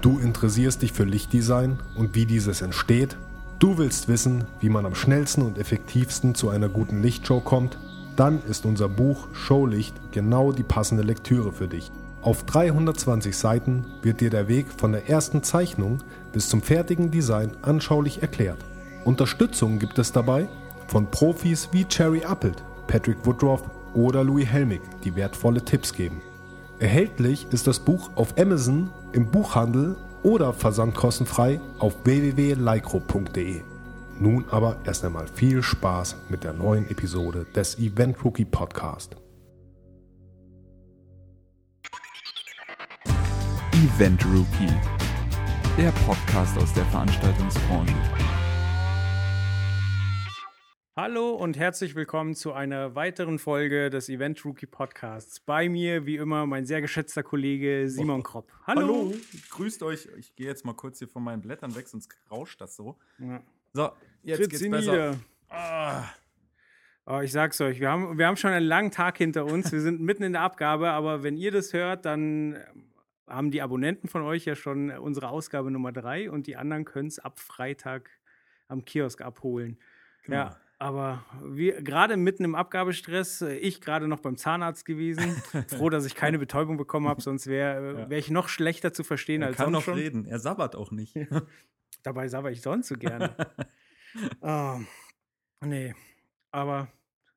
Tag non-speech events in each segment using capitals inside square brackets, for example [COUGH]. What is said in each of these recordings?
Du interessierst dich für Lichtdesign und wie dieses entsteht? Du willst wissen, wie man am schnellsten und effektivsten zu einer guten Lichtshow kommt? Dann ist unser Buch Showlicht genau die passende Lektüre für dich. Auf 320 Seiten wird dir der Weg von der ersten Zeichnung bis zum fertigen Design anschaulich erklärt. Unterstützung gibt es dabei von Profis wie Cherry Appelt, Patrick Woodruff oder Louis Helmig, die wertvolle Tipps geben. Erhältlich ist das Buch auf Amazon, im Buchhandel oder versandkostenfrei auf www.lycro.de. Nun aber erst einmal viel Spaß mit der neuen Episode des Event Rookie Podcast. Event Rookie, der Podcast aus der Veranstaltungsbranche. Hallo und herzlich willkommen zu einer weiteren Folge des Event Rookie Podcasts. Bei mir, wie immer, mein sehr geschätzter Kollege Simon Kropp. Hallo. Hallo. Grüßt euch. Ich gehe jetzt mal kurz hier von meinen Blättern weg, sonst rauscht das so. Ja. So, jetzt Tritt geht's besser. Ah. Oh, ich sag's euch, wir haben, wir haben schon einen langen Tag hinter uns. Wir sind mitten in der Abgabe, aber wenn ihr das hört, dann haben die Abonnenten von euch ja schon unsere Ausgabe Nummer drei und die anderen können es ab Freitag am Kiosk abholen. Genau. Ja, aber gerade mitten im Abgabestress, äh, ich gerade noch beim Zahnarzt gewesen. [LAUGHS] Froh, dass ich keine Betäubung bekommen habe, sonst wäre äh, wär ich noch schlechter zu verstehen er als sonst. Er kann noch schon. reden, er sabbert auch nicht. Dabei sabber ich sonst so gerne. oh, [LAUGHS] nee, aber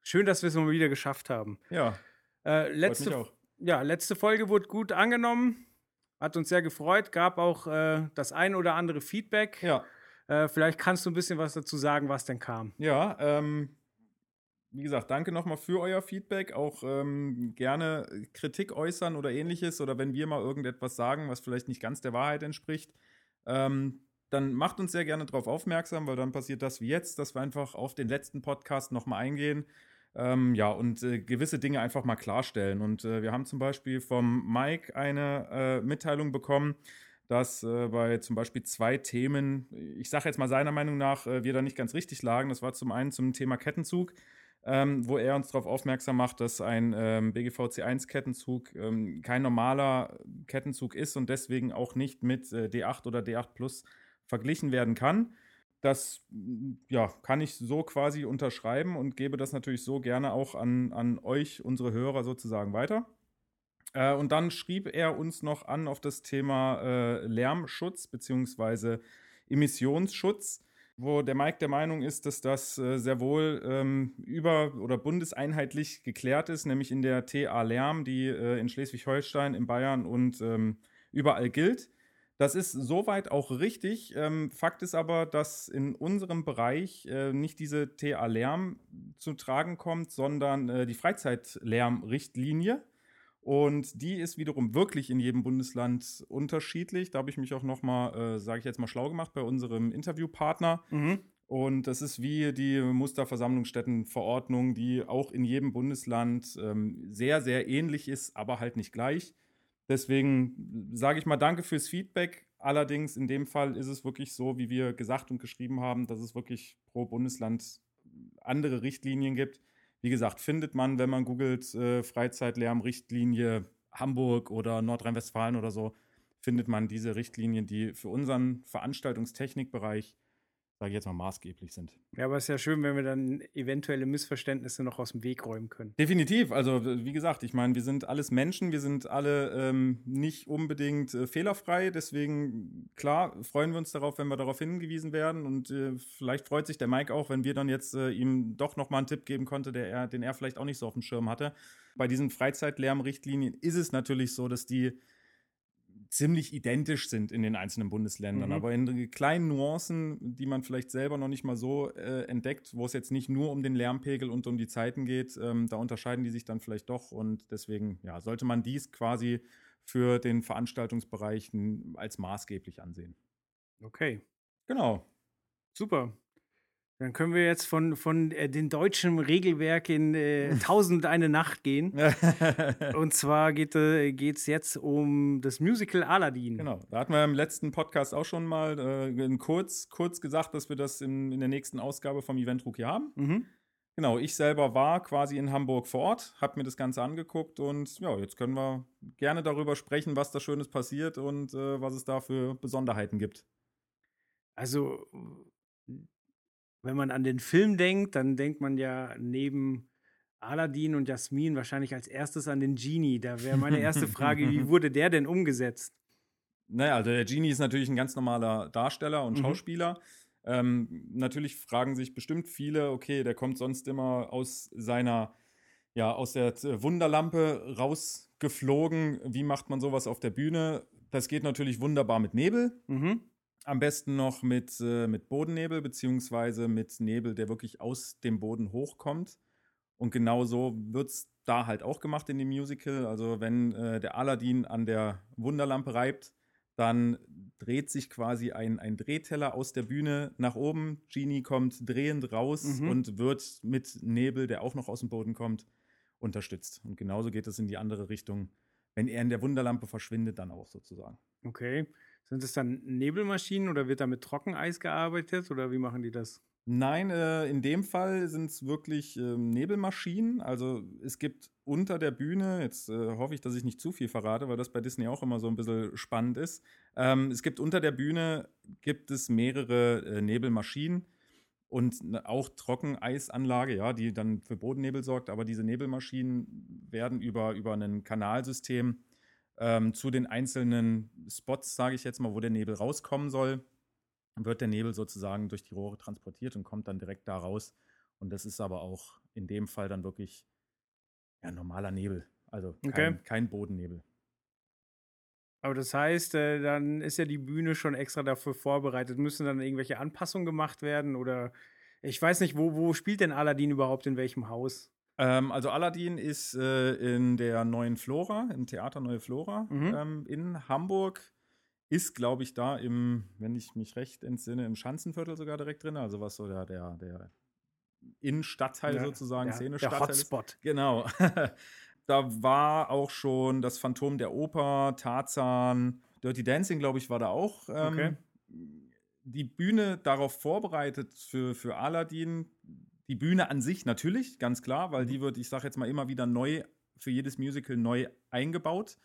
schön, dass wir es mal wieder geschafft haben. Ja. Äh, letzte, ja, letzte Folge wurde gut angenommen, hat uns sehr gefreut, gab auch äh, das ein oder andere Feedback. Ja. Äh, vielleicht kannst du ein bisschen was dazu sagen, was denn kam. Ja, ähm, wie gesagt, danke nochmal für euer Feedback. Auch ähm, gerne Kritik äußern oder ähnliches. Oder wenn wir mal irgendetwas sagen, was vielleicht nicht ganz der Wahrheit entspricht, ähm, dann macht uns sehr gerne darauf aufmerksam, weil dann passiert das wie jetzt, dass wir einfach auf den letzten Podcast nochmal eingehen. Ähm, ja, und äh, gewisse Dinge einfach mal klarstellen. Und äh, wir haben zum Beispiel vom Mike eine äh, Mitteilung bekommen, dass äh, bei zum Beispiel zwei Themen, ich sage jetzt mal seiner Meinung nach, äh, wir da nicht ganz richtig lagen. Das war zum einen zum Thema Kettenzug, ähm, wo er uns darauf aufmerksam macht, dass ein ähm, BGV C1-Kettenzug ähm, kein normaler Kettenzug ist und deswegen auch nicht mit äh, D8 oder D8 Plus verglichen werden kann. Das ja, kann ich so quasi unterschreiben und gebe das natürlich so gerne auch an, an euch, unsere Hörer sozusagen weiter. Äh, und dann schrieb er uns noch an auf das Thema äh, Lärmschutz bzw. Emissionsschutz, wo der Mike der Meinung ist, dass das äh, sehr wohl ähm, über- oder bundeseinheitlich geklärt ist, nämlich in der TA Lärm, die äh, in Schleswig-Holstein, in Bayern und ähm, überall gilt. Das ist soweit auch richtig. Ähm, Fakt ist aber, dass in unserem Bereich äh, nicht diese TA Lärm zu tragen kommt, sondern äh, die Freizeitlärmrichtlinie. Und die ist wiederum wirklich in jedem Bundesland unterschiedlich. Da habe ich mich auch noch mal, äh, sage ich jetzt mal, schlau gemacht bei unserem Interviewpartner. Mhm. Und das ist wie die Musterversammlungsstättenverordnung, die auch in jedem Bundesland ähm, sehr, sehr ähnlich ist, aber halt nicht gleich. Deswegen sage ich mal Danke fürs Feedback. Allerdings in dem Fall ist es wirklich so, wie wir gesagt und geschrieben haben, dass es wirklich pro Bundesland andere Richtlinien gibt. Wie gesagt, findet man, wenn man googelt, äh, Freizeitlärmrichtlinie Hamburg oder Nordrhein-Westfalen oder so, findet man diese Richtlinien, die für unseren Veranstaltungstechnikbereich sage ich jetzt mal, maßgeblich sind. Ja, aber es ist ja schön, wenn wir dann eventuelle Missverständnisse noch aus dem Weg räumen können. Definitiv. Also, wie gesagt, ich meine, wir sind alles Menschen, wir sind alle ähm, nicht unbedingt äh, fehlerfrei. Deswegen, klar, freuen wir uns darauf, wenn wir darauf hingewiesen werden. Und äh, vielleicht freut sich der Mike auch, wenn wir dann jetzt äh, ihm doch nochmal einen Tipp geben konnte, der er, den er vielleicht auch nicht so auf dem Schirm hatte. Bei diesen Freizeitlärmrichtlinien ist es natürlich so, dass die ziemlich identisch sind in den einzelnen Bundesländern. Mhm. Aber in kleinen Nuancen, die man vielleicht selber noch nicht mal so äh, entdeckt, wo es jetzt nicht nur um den Lärmpegel und um die Zeiten geht, ähm, da unterscheiden die sich dann vielleicht doch. Und deswegen ja, sollte man dies quasi für den Veranstaltungsbereich als maßgeblich ansehen. Okay. Genau. Super. Dann können wir jetzt von, von äh, dem deutschen Regelwerk in äh, [LAUGHS] Tausend eine Nacht gehen. [LAUGHS] und zwar geht es äh, jetzt um das Musical Aladdin. Genau, da hatten wir im letzten Podcast auch schon mal äh, kurz, kurz gesagt, dass wir das in, in der nächsten Ausgabe vom Event Rookie haben. Mhm. Genau, ich selber war quasi in Hamburg vor Ort, habe mir das Ganze angeguckt und ja, jetzt können wir gerne darüber sprechen, was da Schönes passiert und äh, was es da für Besonderheiten gibt. Also, wenn man an den Film denkt, dann denkt man ja neben Aladdin und Jasmin wahrscheinlich als erstes an den Genie. Da wäre meine erste Frage, wie [LAUGHS] wurde der denn umgesetzt? Naja, also der Genie ist natürlich ein ganz normaler Darsteller und mhm. Schauspieler. Ähm, natürlich fragen sich bestimmt viele, okay, der kommt sonst immer aus seiner, ja, aus der Wunderlampe rausgeflogen. Wie macht man sowas auf der Bühne? Das geht natürlich wunderbar mit Nebel. Mhm. Am besten noch mit, äh, mit Bodennebel, beziehungsweise mit Nebel, der wirklich aus dem Boden hochkommt. Und genau so wird es da halt auch gemacht in dem Musical. Also wenn äh, der Aladdin an der Wunderlampe reibt, dann dreht sich quasi ein, ein Drehteller aus der Bühne nach oben. Genie kommt drehend raus mhm. und wird mit Nebel, der auch noch aus dem Boden kommt, unterstützt. Und genauso geht es in die andere Richtung. Wenn er in der Wunderlampe verschwindet, dann auch sozusagen. Okay. Sind es dann Nebelmaschinen oder wird da mit Trockeneis gearbeitet oder wie machen die das? Nein, äh, in dem Fall sind es wirklich äh, Nebelmaschinen. Also es gibt unter der Bühne, jetzt äh, hoffe ich, dass ich nicht zu viel verrate, weil das bei Disney auch immer so ein bisschen spannend ist. Ähm, es gibt unter der Bühne gibt es mehrere äh, Nebelmaschinen und auch Trockeneisanlage, ja, die dann für Bodennebel sorgt. Aber diese Nebelmaschinen werden über, über ein Kanalsystem ähm, zu den einzelnen Spots, sage ich jetzt mal, wo der Nebel rauskommen soll wird der Nebel sozusagen durch die Rohre transportiert und kommt dann direkt da raus. Und das ist aber auch in dem Fall dann wirklich ja, normaler Nebel. Also kein, okay. kein Bodennebel. Aber das heißt, äh, dann ist ja die Bühne schon extra dafür vorbereitet. Müssen dann irgendwelche Anpassungen gemacht werden? Oder ich weiß nicht, wo, wo spielt denn Aladdin überhaupt in welchem Haus? Ähm, also Aladdin ist äh, in der Neuen Flora, im Theater Neue Flora mhm. ähm, in Hamburg ist, glaube ich, da im, wenn ich mich recht entsinne, im Schanzenviertel sogar direkt drin. Also was so der, der, der Innenstadtteil ja, sozusagen, ja, Szene-Stadtteil. Der Hotspot. Ist. Genau. [LAUGHS] da war auch schon das Phantom der Oper, Tarzan, Dirty Dancing, glaube ich, war da auch. Ähm, okay. Die Bühne darauf vorbereitet für, für Aladdin. Die Bühne an sich natürlich, ganz klar, weil die wird, ich sage jetzt mal, immer wieder neu, für jedes Musical neu eingebaut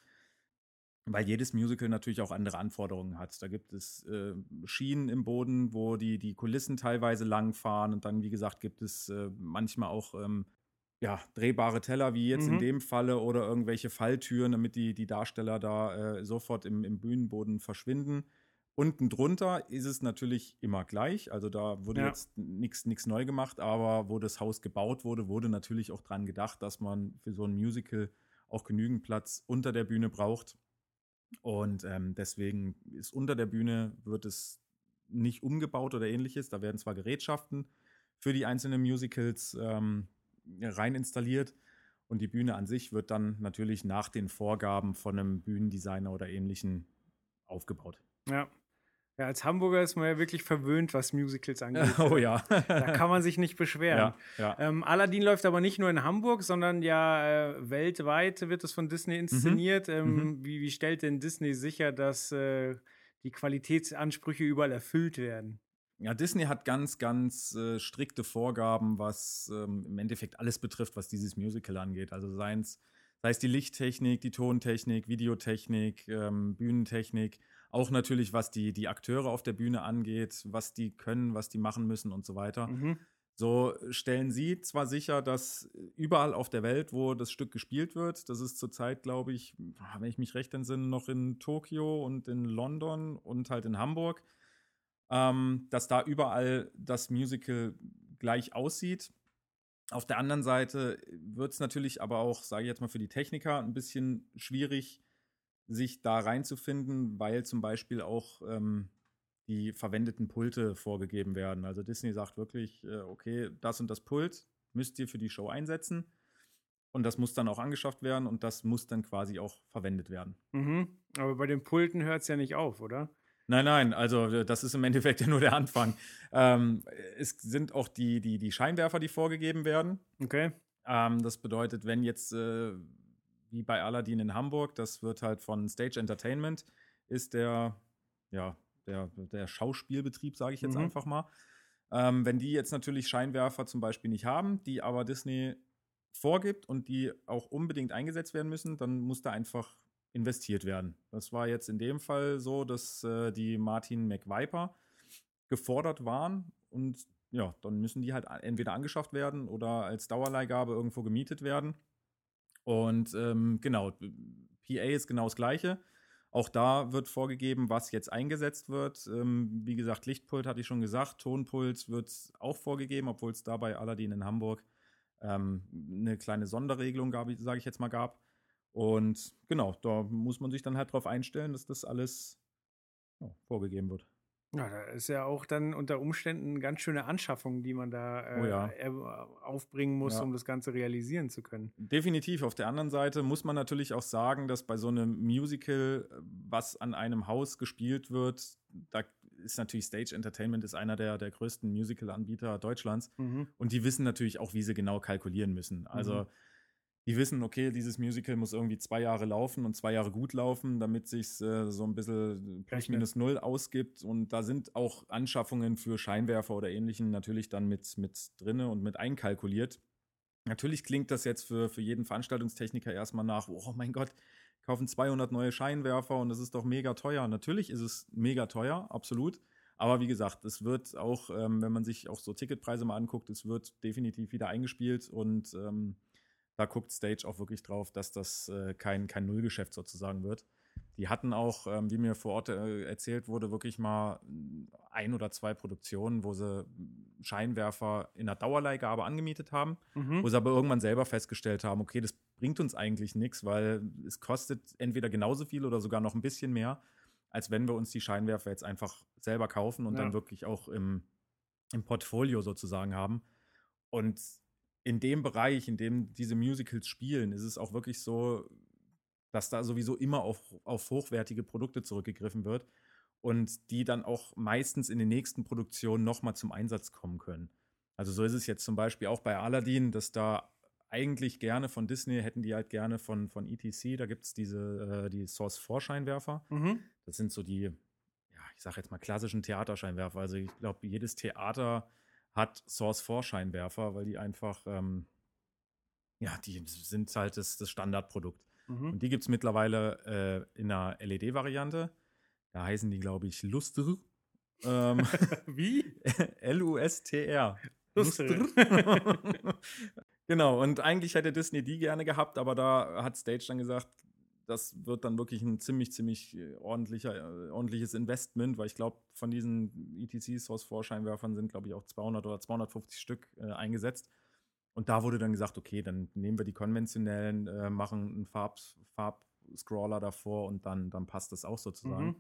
weil jedes Musical natürlich auch andere Anforderungen hat. Da gibt es äh, Schienen im Boden, wo die, die Kulissen teilweise langfahren und dann, wie gesagt, gibt es äh, manchmal auch ähm, ja, drehbare Teller, wie jetzt mhm. in dem Falle, oder irgendwelche Falltüren, damit die, die Darsteller da äh, sofort im, im Bühnenboden verschwinden. Unten drunter ist es natürlich immer gleich. Also da wurde ja. jetzt nichts neu gemacht, aber wo das Haus gebaut wurde, wurde natürlich auch dran gedacht, dass man für so ein Musical auch genügend Platz unter der Bühne braucht. Und ähm, deswegen ist unter der Bühne wird es nicht umgebaut oder ähnliches. Da werden zwar Gerätschaften für die einzelnen Musicals ähm, rein installiert und die Bühne an sich wird dann natürlich nach den Vorgaben von einem Bühnendesigner oder ähnlichen aufgebaut. Ja. Ja, als Hamburger ist man ja wirklich verwöhnt, was Musicals [LAUGHS] angeht. Oh ja. da kann man sich nicht beschweren. Ja, ja. Ähm, Aladdin läuft aber nicht nur in Hamburg, sondern ja äh, weltweit wird es von Disney mhm. inszeniert. Mhm. Ähm, mhm. Wie, wie, stellt denn Disney sicher, dass äh, die Qualitätsansprüche überall erfüllt werden? Ja, Disney hat ganz, ganz äh, strikte Vorgaben, was ähm, im Endeffekt alles betrifft, was dieses Musical angeht. Also sei es die Lichttechnik, die Tontechnik, Videotechnik, ähm, Bühnentechnik auch natürlich, was die, die Akteure auf der Bühne angeht, was die können, was die machen müssen und so weiter. Mhm. So stellen sie zwar sicher, dass überall auf der Welt, wo das Stück gespielt wird, das ist zurzeit, glaube ich, wenn ich mich recht entsinne, noch in Tokio und in London und halt in Hamburg, ähm, dass da überall das Musical gleich aussieht. Auf der anderen Seite wird es natürlich aber auch, sage ich jetzt mal, für die Techniker ein bisschen schwierig, sich da reinzufinden, weil zum Beispiel auch ähm, die verwendeten Pulte vorgegeben werden. Also Disney sagt wirklich, äh, okay, das und das Pult müsst ihr für die Show einsetzen. Und das muss dann auch angeschafft werden und das muss dann quasi auch verwendet werden. Mhm. Aber bei den Pulten hört es ja nicht auf, oder? Nein, nein, also äh, das ist im Endeffekt [LAUGHS] ja nur der Anfang. Ähm, es sind auch die, die, die Scheinwerfer, die vorgegeben werden. Okay. Ähm, das bedeutet, wenn jetzt äh, wie bei Aladdin in Hamburg. Das wird halt von Stage Entertainment, ist der, ja, der, der Schauspielbetrieb, sage ich jetzt mhm. einfach mal. Ähm, wenn die jetzt natürlich Scheinwerfer zum Beispiel nicht haben, die aber Disney vorgibt und die auch unbedingt eingesetzt werden müssen, dann muss da einfach investiert werden. Das war jetzt in dem Fall so, dass äh, die Martin McViper gefordert waren und ja, dann müssen die halt entweder angeschafft werden oder als Dauerleihgabe irgendwo gemietet werden. Und ähm, genau, PA ist genau das Gleiche. Auch da wird vorgegeben, was jetzt eingesetzt wird. Ähm, wie gesagt, Lichtpult hatte ich schon gesagt, Tonpuls wird auch vorgegeben, obwohl es da bei Aladdin in Hamburg ähm, eine kleine Sonderregelung, sage ich jetzt mal, gab. Und genau, da muss man sich dann halt darauf einstellen, dass das alles ja, vorgegeben wird. Ja, da ist ja auch dann unter Umständen eine ganz schöne Anschaffung, die man da äh, oh ja. aufbringen muss, ja. um das Ganze realisieren zu können. Definitiv. Auf der anderen Seite muss man natürlich auch sagen, dass bei so einem Musical, was an einem Haus gespielt wird, da ist natürlich Stage Entertainment ist einer der, der größten Musical-Anbieter Deutschlands. Mhm. Und die wissen natürlich auch, wie sie genau kalkulieren müssen. Also mhm die wissen, okay, dieses Musical muss irgendwie zwei Jahre laufen und zwei Jahre gut laufen, damit sich äh, so ein bisschen plus minus null ausgibt. Und da sind auch Anschaffungen für Scheinwerfer oder ähnlichen natürlich dann mit, mit drinne und mit einkalkuliert. Natürlich klingt das jetzt für, für jeden Veranstaltungstechniker erstmal nach, oh mein Gott, kaufen 200 neue Scheinwerfer und das ist doch mega teuer. Natürlich ist es mega teuer, absolut. Aber wie gesagt, es wird auch, ähm, wenn man sich auch so Ticketpreise mal anguckt, es wird definitiv wieder eingespielt und ähm, da guckt Stage auch wirklich drauf, dass das äh, kein, kein Nullgeschäft sozusagen wird. Die hatten auch, ähm, wie mir vor Ort äh, erzählt wurde, wirklich mal ein oder zwei Produktionen, wo sie Scheinwerfer in der Dauerleihgabe angemietet haben, mhm. wo sie aber irgendwann selber festgestellt haben, okay, das bringt uns eigentlich nichts, weil es kostet entweder genauso viel oder sogar noch ein bisschen mehr, als wenn wir uns die Scheinwerfer jetzt einfach selber kaufen und ja. dann wirklich auch im, im Portfolio sozusagen haben. Und in dem Bereich, in dem diese Musicals spielen, ist es auch wirklich so, dass da sowieso immer auf, auf hochwertige Produkte zurückgegriffen wird und die dann auch meistens in den nächsten Produktionen nochmal zum Einsatz kommen können. Also so ist es jetzt zum Beispiel auch bei Aladdin, dass da eigentlich gerne von Disney hätten die halt gerne von, von ETC, da gibt es diese, äh, die Source 4 Scheinwerfer. Mhm. Das sind so die, ja, ich sag jetzt mal klassischen Theaterscheinwerfer. Also ich glaube, jedes Theater hat Source 4 Scheinwerfer, weil die einfach, ähm, ja, die sind halt das, das Standardprodukt. Mhm. Und die gibt es mittlerweile äh, in einer LED-Variante. Da heißen die, glaube ich, Lustr. Ähm, [LAUGHS] Wie? [LAUGHS] L-U-S-T-R. Lustr. [LAUGHS] genau, und eigentlich hätte Disney die gerne gehabt, aber da hat Stage dann gesagt, das wird dann wirklich ein ziemlich, ziemlich äh, ordentlicher, äh, ordentliches Investment, weil ich glaube, von diesen ETC Source 4 Scheinwerfern sind, glaube ich, auch 200 oder 250 Stück äh, eingesetzt. Und da wurde dann gesagt, okay, dann nehmen wir die konventionellen, äh, machen einen Farb, Farbscroller davor und dann, dann passt das auch sozusagen. Mhm.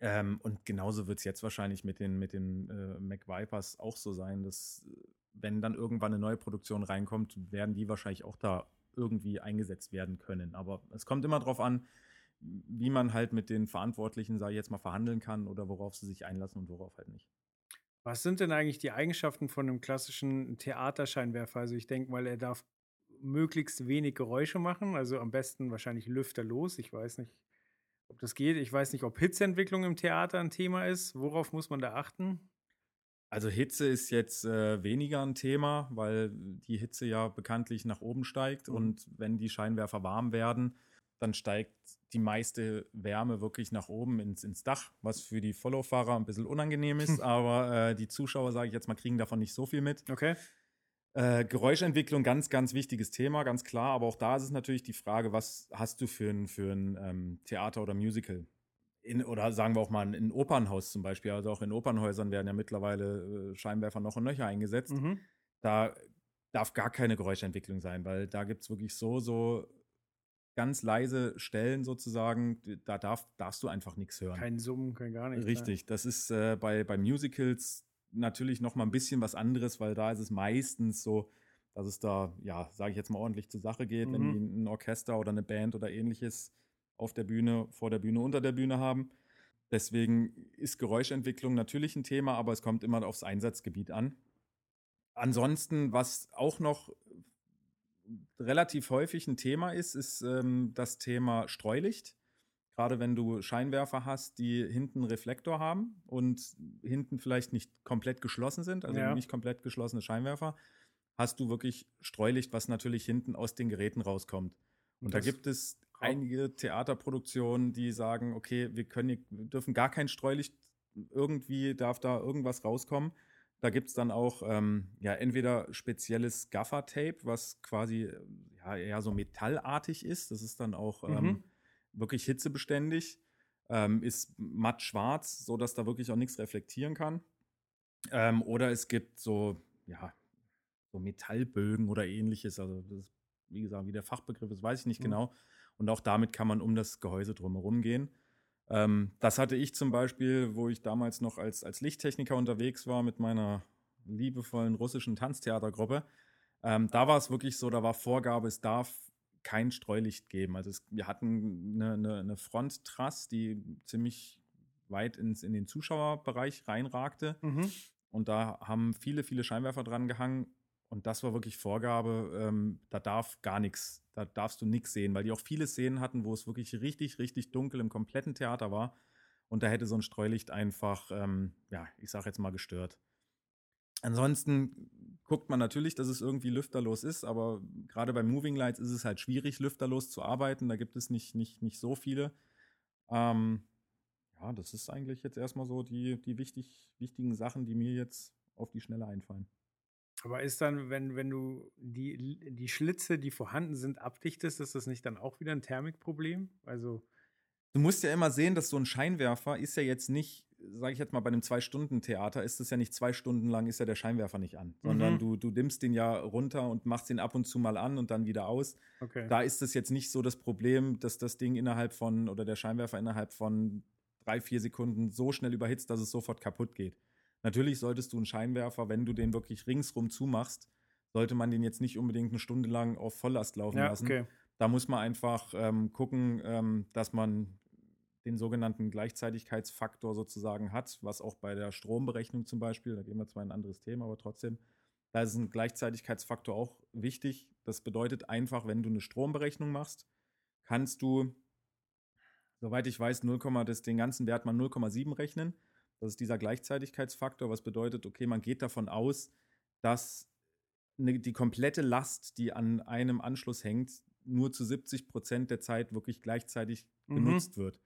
Ähm, und genauso wird es jetzt wahrscheinlich mit den, mit den äh, Mac Vipers auch so sein, dass wenn dann irgendwann eine neue Produktion reinkommt, werden die wahrscheinlich auch da irgendwie eingesetzt werden können. Aber es kommt immer darauf an, wie man halt mit den Verantwortlichen, sage ich jetzt mal, verhandeln kann oder worauf sie sich einlassen und worauf halt nicht. Was sind denn eigentlich die Eigenschaften von einem klassischen Theaterscheinwerfer? Also ich denke mal, er darf möglichst wenig Geräusche machen, also am besten wahrscheinlich lüfterlos. Ich weiß nicht, ob das geht. Ich weiß nicht, ob Hitzeentwicklung im Theater ein Thema ist. Worauf muss man da achten? Also Hitze ist jetzt äh, weniger ein Thema, weil die Hitze ja bekanntlich nach oben steigt mhm. und wenn die Scheinwerfer warm werden, dann steigt die meiste Wärme wirklich nach oben ins, ins Dach, was für die Follow-Fahrer ein bisschen unangenehm ist, aber äh, die Zuschauer, sage ich jetzt mal, kriegen davon nicht so viel mit. Okay. Äh, Geräuschentwicklung, ganz, ganz wichtiges Thema, ganz klar, aber auch da ist es natürlich die Frage, was hast du für ein, für ein ähm, Theater oder Musical? In, oder sagen wir auch mal ein Opernhaus zum Beispiel, also auch in Opernhäusern werden ja mittlerweile äh, Scheinwerfer noch und nöcher eingesetzt. Mhm. Da darf gar keine Geräuschentwicklung sein, weil da gibt es wirklich so, so ganz leise Stellen sozusagen, da darf, darfst du einfach nichts hören. Kein Summen, kein gar nichts. Richtig, ja. das ist äh, bei, bei Musicals natürlich noch mal ein bisschen was anderes, weil da ist es meistens so, dass es da, ja, sage ich jetzt mal ordentlich zur Sache geht, mhm. wenn ein Orchester oder eine Band oder ähnliches auf der Bühne, vor der Bühne, unter der Bühne haben. Deswegen ist Geräuschentwicklung natürlich ein Thema, aber es kommt immer aufs Einsatzgebiet an. Ansonsten, was auch noch relativ häufig ein Thema ist, ist ähm, das Thema Streulicht. Gerade wenn du Scheinwerfer hast, die hinten Reflektor haben und hinten vielleicht nicht komplett geschlossen sind, also Ja. nicht komplett geschlossene Scheinwerfer, hast du wirklich Streulicht, was natürlich hinten aus den Geräten rauskommt. Und, da gibt es einige Theaterproduktionen, die sagen, okay, wir können, wir dürfen gar kein Streulicht, irgendwie darf da irgendwas rauskommen. Da gibt es dann auch ähm, ja, entweder spezielles Gaffer-Tape, was quasi ja, eher so metallartig ist. Das ist dann auch ähm, Mhm. wirklich hitzebeständig. Ähm, ist matt schwarz, sodass da wirklich auch nichts reflektieren kann. Ähm, oder es gibt so, ja, so Metallbögen oder ähnliches. Also, das wie gesagt, wie der Fachbegriff ist, weiß ich nicht Mhm. genau. Und auch damit kann man um das Gehäuse drumherum gehen. Ähm, das hatte ich zum Beispiel, wo ich damals noch als, als Lichttechniker unterwegs war mit meiner liebevollen russischen Tanztheatergruppe. Ähm, da war es wirklich so, da war Vorgabe, es darf kein Streulicht geben. Also es, wir hatten eine, eine, eine Fronttrass, die ziemlich weit ins, in den Zuschauerbereich reinragte. Mhm. Und da haben viele, viele Scheinwerfer dran gehangen. Und das war wirklich Vorgabe. Ähm, da darf gar nichts, da darfst du nichts sehen, weil die auch viele Szenen hatten, wo es wirklich richtig, richtig dunkel im kompletten Theater war. Und da hätte so ein Streulicht einfach, ähm, ja, ich sag jetzt mal gestört. Ansonsten guckt man natürlich, dass es irgendwie lüfterlos ist, aber gerade bei Moving Lights ist es halt schwierig, lüfterlos zu arbeiten. Da gibt es nicht, nicht, nicht so viele. Ähm, ja, das ist eigentlich jetzt erstmal so die, die wichtig, wichtigen Sachen, die mir jetzt auf die Schnelle einfallen. Aber ist dann, wenn, wenn du die, die Schlitze, die vorhanden sind, abdichtest, ist das nicht dann auch wieder ein Thermikproblem? Also, Du musst ja immer sehen, dass so ein Scheinwerfer ist ja jetzt nicht, sage ich jetzt mal, bei einem Zwei-Stunden-Theater ist es ja nicht zwei Stunden lang, ist ja der Scheinwerfer nicht an, sondern Mhm. du, du dimmst den ja runter und machst den ab und zu mal an und dann wieder aus. okay. Da ist es jetzt nicht so das Problem, dass das Ding innerhalb von oder der Scheinwerfer innerhalb von drei, vier Sekunden so schnell überhitzt, dass es sofort kaputt geht. Natürlich solltest du einen Scheinwerfer, wenn du den wirklich ringsrum zumachst, sollte man den jetzt nicht unbedingt eine Stunde lang auf Volllast laufen ja, lassen. okay. Da muss man einfach ähm, gucken, ähm, dass man den sogenannten Gleichzeitigkeitsfaktor sozusagen hat, was auch bei der Stromberechnung zum Beispiel, da gehen wir zwar in ein anderes Thema, aber trotzdem, da ist ein Gleichzeitigkeitsfaktor auch wichtig. Das bedeutet einfach, wenn du eine Stromberechnung machst, kannst du, soweit ich weiß, 0, das, den ganzen Wert mal 0,7 rechnen. Das ist dieser Gleichzeitigkeitsfaktor, was bedeutet, okay, man geht davon aus, dass ne, die komplette Last, die an einem Anschluss hängt, nur zu 70 Prozent der Zeit wirklich gleichzeitig Mhm. genutzt wird.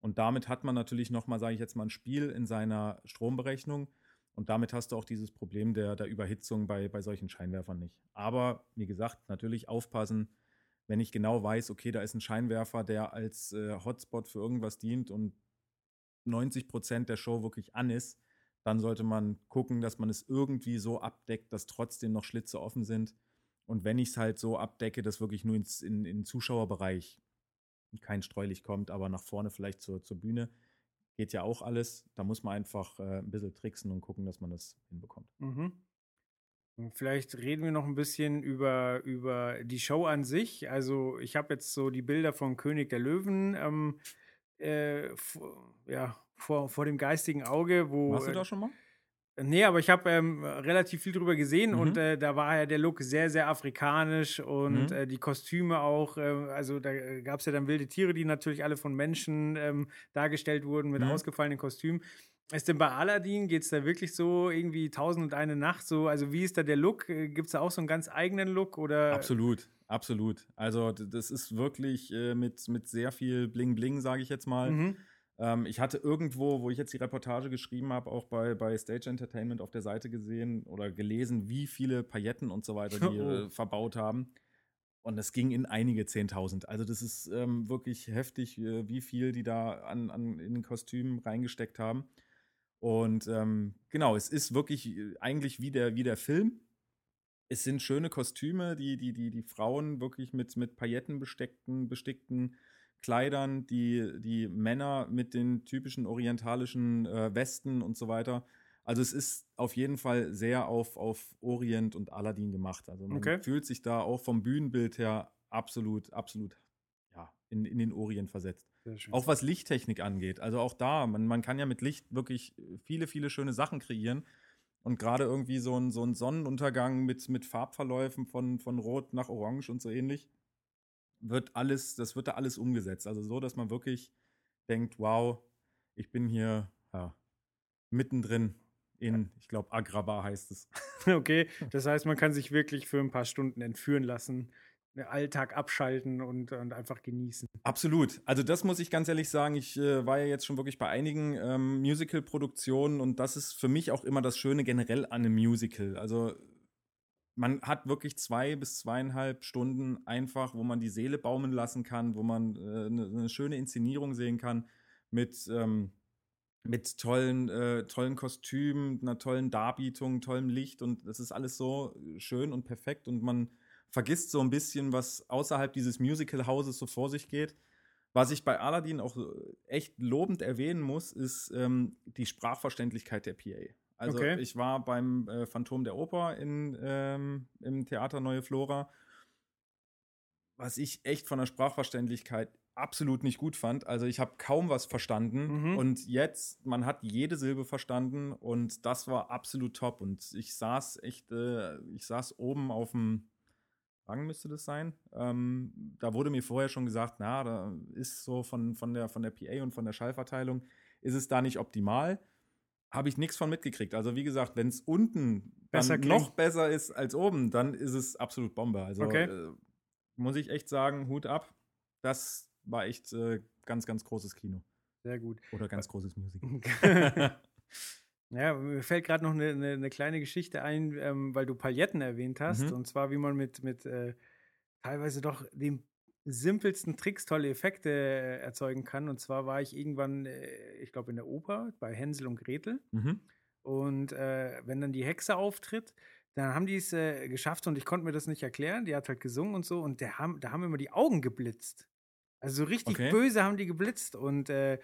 Und damit hat man natürlich nochmal, sage ich jetzt mal, ein Spiel in seiner Stromberechnung. Und damit hast du auch dieses Problem der, der Überhitzung bei, bei solchen Scheinwerfern nicht. Aber wie gesagt, natürlich aufpassen, wenn ich genau weiß, okay, da ist ein Scheinwerfer, der als äh, Hotspot für irgendwas dient und 90 Prozent der Show wirklich an ist, dann sollte man gucken, dass man es irgendwie so abdeckt, dass trotzdem noch Schlitze offen sind. Und wenn ich es halt so abdecke, dass wirklich nur ins, in, den Zuschauerbereich kein Streulicht kommt, aber nach vorne vielleicht zur, zur Bühne, geht ja auch alles. Da muss man einfach äh, ein bisschen tricksen und gucken, dass man das hinbekommt. Mhm. Vielleicht reden wir noch ein bisschen über, über die Show an sich. Also, ich habe jetzt so die Bilder von König der Löwen ähm, äh, vor, ja, vor, vor dem geistigen Auge, wo. Warst du da schon mal? Nee, aber ich habe ähm, relativ viel drüber gesehen Mhm. und äh, da war ja der Look sehr, sehr afrikanisch und Mhm. äh, die Kostüme auch. Äh, also da gab es ja dann wilde Tiere, die natürlich alle von Menschen ähm, dargestellt wurden mit Mhm. ausgefallenen Kostümen. Ist denn bei Aladdin, geht es da wirklich so irgendwie tausend und eine Nacht so? Also wie ist da der Look? Gibt es da auch so einen ganz eigenen Look oder? Absolut, absolut. Also das ist wirklich äh, mit, mit sehr viel Bling-Bling, sage ich jetzt mal. Mhm. Ähm, ich hatte irgendwo, wo ich jetzt die Reportage geschrieben habe, auch bei, bei Stage Entertainment auf der Seite gesehen oder gelesen, wie viele Pailletten und so weiter die [LAUGHS] Oh. äh, verbaut haben. Und das ging in einige 10.000. Also das ist ähm, wirklich heftig, äh, wie viel die da an, an, in den Kostümen reingesteckt haben. Und ähm, genau, es ist wirklich äh, eigentlich wie der, wie der Film. Es sind schöne Kostüme, die, die, die, die Frauen wirklich mit, mit Pailletten besteckten, bestickten Kleidern, die, die Männer mit den typischen orientalischen äh, Westen und so weiter. Also es ist auf jeden Fall sehr auf, auf Orient und Aladdin gemacht. Also man Okay. fühlt sich da auch vom Bühnenbild her absolut, absolut in, in den Orient versetzt. Auch was Lichttechnik angeht. Also auch da, man, man kann ja mit Licht wirklich viele, viele schöne Sachen kreieren. Und gerade irgendwie so ein, so ein Sonnenuntergang mit, mit Farbverläufen von, von Rot nach Orange und so ähnlich, wird alles, das wird da alles umgesetzt. Also so, dass man wirklich denkt, wow, ich bin hier ja, mittendrin in, ich glaube, Agrabah heißt es. [LAUGHS] Okay, das heißt, man kann sich wirklich für ein paar Stunden entführen lassen, Alltag abschalten und, und einfach genießen. Absolut. Also das muss ich ganz ehrlich sagen. Ich äh, war ja jetzt schon wirklich bei einigen ähm, Musical-Produktionen und das ist für mich auch immer das Schöne generell an einem Musical. Also man hat wirklich zwei bis zweieinhalb Stunden einfach, wo man die Seele baumeln lassen kann, wo man äh, eine, eine schöne Inszenierung sehen kann mit ähm, mit tollen, äh, tollen Kostümen, einer tollen Darbietung, tollem Licht und das ist alles so schön und perfekt und man vergisst so ein bisschen, was außerhalb dieses Musical-Hauses so vor sich geht. Was ich bei Aladdin auch echt lobend erwähnen muss, ist ähm, die Sprachverständlichkeit der PA. Also okay. ich war beim äh, Phantom der Oper in, ähm, im Theater Neue Flora. Was ich echt von der Sprachverständlichkeit absolut nicht gut fand. Also ich habe kaum was verstanden mhm. und jetzt, man hat jede Silbe verstanden und das war absolut top. Und ich saß echt, äh, ich saß oben auf dem Rang müsste das sein. Ähm, da wurde mir vorher schon gesagt, na, da ist so von, von, der, von der PA und von der Schallverteilung, ist es da nicht optimal. Habe ich nichts von mitgekriegt. Also wie gesagt, wenn es unten besser noch besser ist als oben, dann ist es absolut Bombe. Also okay. äh, muss ich echt sagen, Hut ab. Das war echt äh, ganz, ganz großes Kino. Sehr gut. Oder ganz großes Musical. [LAUGHS] [LAUGHS] ja, mir fällt gerade noch eine, eine, eine, kleine Geschichte ein, ähm, weil du Pailletten erwähnt hast. Mhm. Und zwar, wie man mit, mit äh, teilweise doch den simpelsten Tricks tolle Effekte äh, erzeugen kann. Und zwar war ich irgendwann, äh, ich glaube, in der Oper bei Hänsel und Gretel. Mhm. Und äh, wenn dann die Hexe auftritt, dann haben die es äh, geschafft und ich konnte mir das nicht erklären. Die hat halt gesungen und so und der haben, da haben immer die Augen geblitzt. Also so richtig okay. böse haben die geblitzt. Und äh,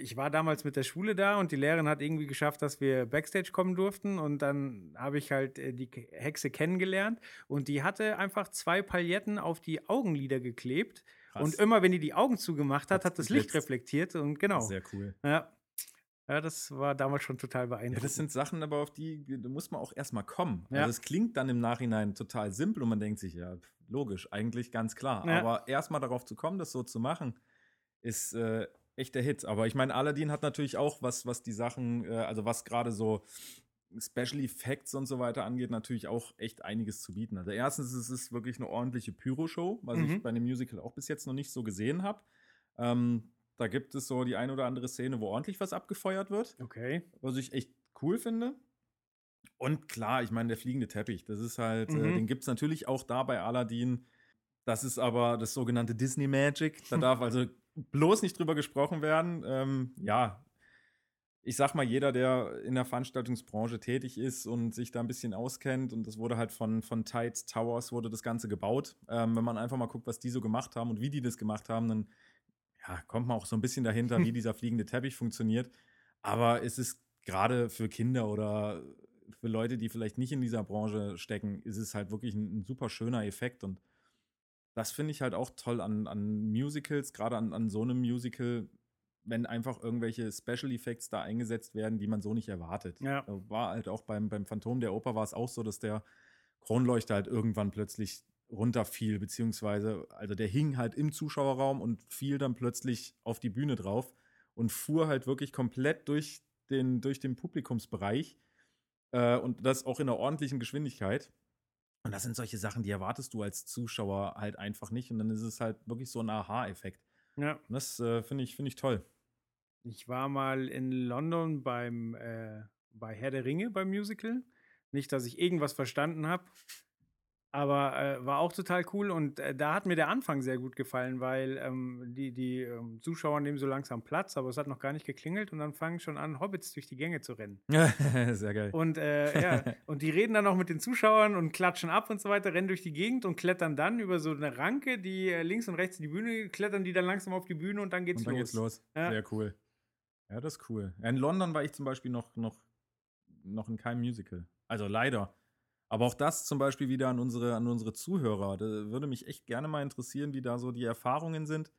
ich war damals mit der Schule da und die Lehrerin hat irgendwie geschafft, dass wir Backstage kommen durften. Und dann habe ich halt äh, die Hexe kennengelernt. Und die hatte einfach zwei Pailletten auf die Augenlider geklebt. Krass. Und immer, wenn die die Augen zugemacht hat, hat das Licht reflektiert. Und genau. Sehr cool. Ja. Ja, das war damals schon total beeindruckend. Ja, das sind Sachen, aber auf die muss man auch erstmal kommen. Ja. Also es klingt dann im Nachhinein total simpel und man denkt sich, ja, logisch, eigentlich ganz klar. Ja. Aber erstmal darauf zu kommen, das so zu machen, ist äh, echt der Hit. Aber ich meine, Aladdin hat natürlich auch was, was die Sachen, äh, also was gerade so Special Effects und so weiter angeht, natürlich auch echt einiges zu bieten. Also erstens ist es wirklich eine ordentliche Pyro-Show, was mhm. ich bei einem Musical auch bis jetzt noch nicht so gesehen habe. Ähm, da gibt es so die ein oder andere Szene, wo ordentlich was abgefeuert wird. Okay. Was ich echt cool finde. Und klar, ich meine, der fliegende Teppich, das ist halt, äh, mhm. äh, den gibt es natürlich auch da bei Aladdin. Das ist aber das sogenannte Disney Magic. Da [LAUGHS] darf also bloß nicht drüber gesprochen werden. Ähm, ja, ich sag mal, jeder, der in der Veranstaltungsbranche tätig ist und sich da ein bisschen auskennt, und das wurde halt von, von Tides Towers wurde das Ganze gebaut. Ähm, wenn man einfach mal guckt, was die so gemacht haben und wie die das gemacht haben, dann ja, kommt man auch so ein bisschen dahinter, wie [LAUGHS] dieser fliegende Teppich funktioniert. Aber es ist gerade für Kinder oder für Leute, die vielleicht nicht in dieser Branche stecken, ist es halt wirklich ein, ein super schöner Effekt. Und das finde ich halt auch toll an, an Musicals, gerade an, an so einem Musical, wenn einfach irgendwelche Special Effects da eingesetzt werden, die man so nicht erwartet. Ja. War halt auch beim, beim Phantom der Oper war es auch so, dass der Kronleuchter halt irgendwann plötzlich runterfiel, beziehungsweise, also der hing halt im Zuschauerraum und fiel dann plötzlich auf die Bühne drauf und fuhr halt wirklich komplett durch den, durch den Publikumsbereich äh, und das auch in einer ordentlichen Geschwindigkeit. Und das sind solche Sachen, die erwartest du als Zuschauer halt einfach nicht. Und dann ist es halt wirklich so ein Aha-Effekt. Ja. Und das äh, finde ich, find ich toll. Ich war mal in London beim äh, bei Herr der Ringe beim Musical. Nicht, dass ich irgendwas verstanden habe. Aber äh, war auch total cool und äh, da hat mir der Anfang sehr gut gefallen, weil ähm, die, die ähm, Zuschauer nehmen so langsam Platz, aber es hat noch gar nicht geklingelt und dann fangen schon an, Hobbits durch die Gänge zu rennen. [LAUGHS] sehr geil. Und äh, ja, [LAUGHS] und die reden dann auch mit den Zuschauern und klatschen ab und so weiter, rennen durch die Gegend und klettern dann über so eine Ranke, die äh, links und rechts in die Bühne, klettern die dann langsam auf die Bühne und dann geht's und dann los. geht's los. Ja. Sehr cool. Ja, das ist cool. In London war ich zum Beispiel noch, noch, noch in keinem Musical. Also leider. Aber auch das zum Beispiel wieder an unsere, an unsere Zuhörer. Da würde mich echt gerne mal interessieren, wie da so die Erfahrungen sind.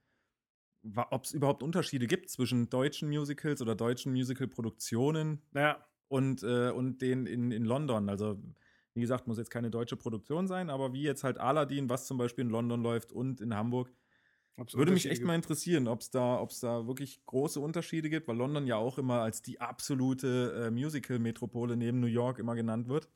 Ob es überhaupt Unterschiede gibt zwischen deutschen Musicals oder deutschen Musical-Produktionen ja. und, äh, und den in, in London. Also, wie gesagt, muss jetzt keine deutsche Produktion sein, aber wie jetzt halt Aladdin, was zum Beispiel in London läuft und in Hamburg. Würde mich echt mal interessieren, ob es da, da wirklich große Unterschiede gibt, weil London ja auch immer als die absolute äh, Musical-Metropole neben New York immer genannt wird.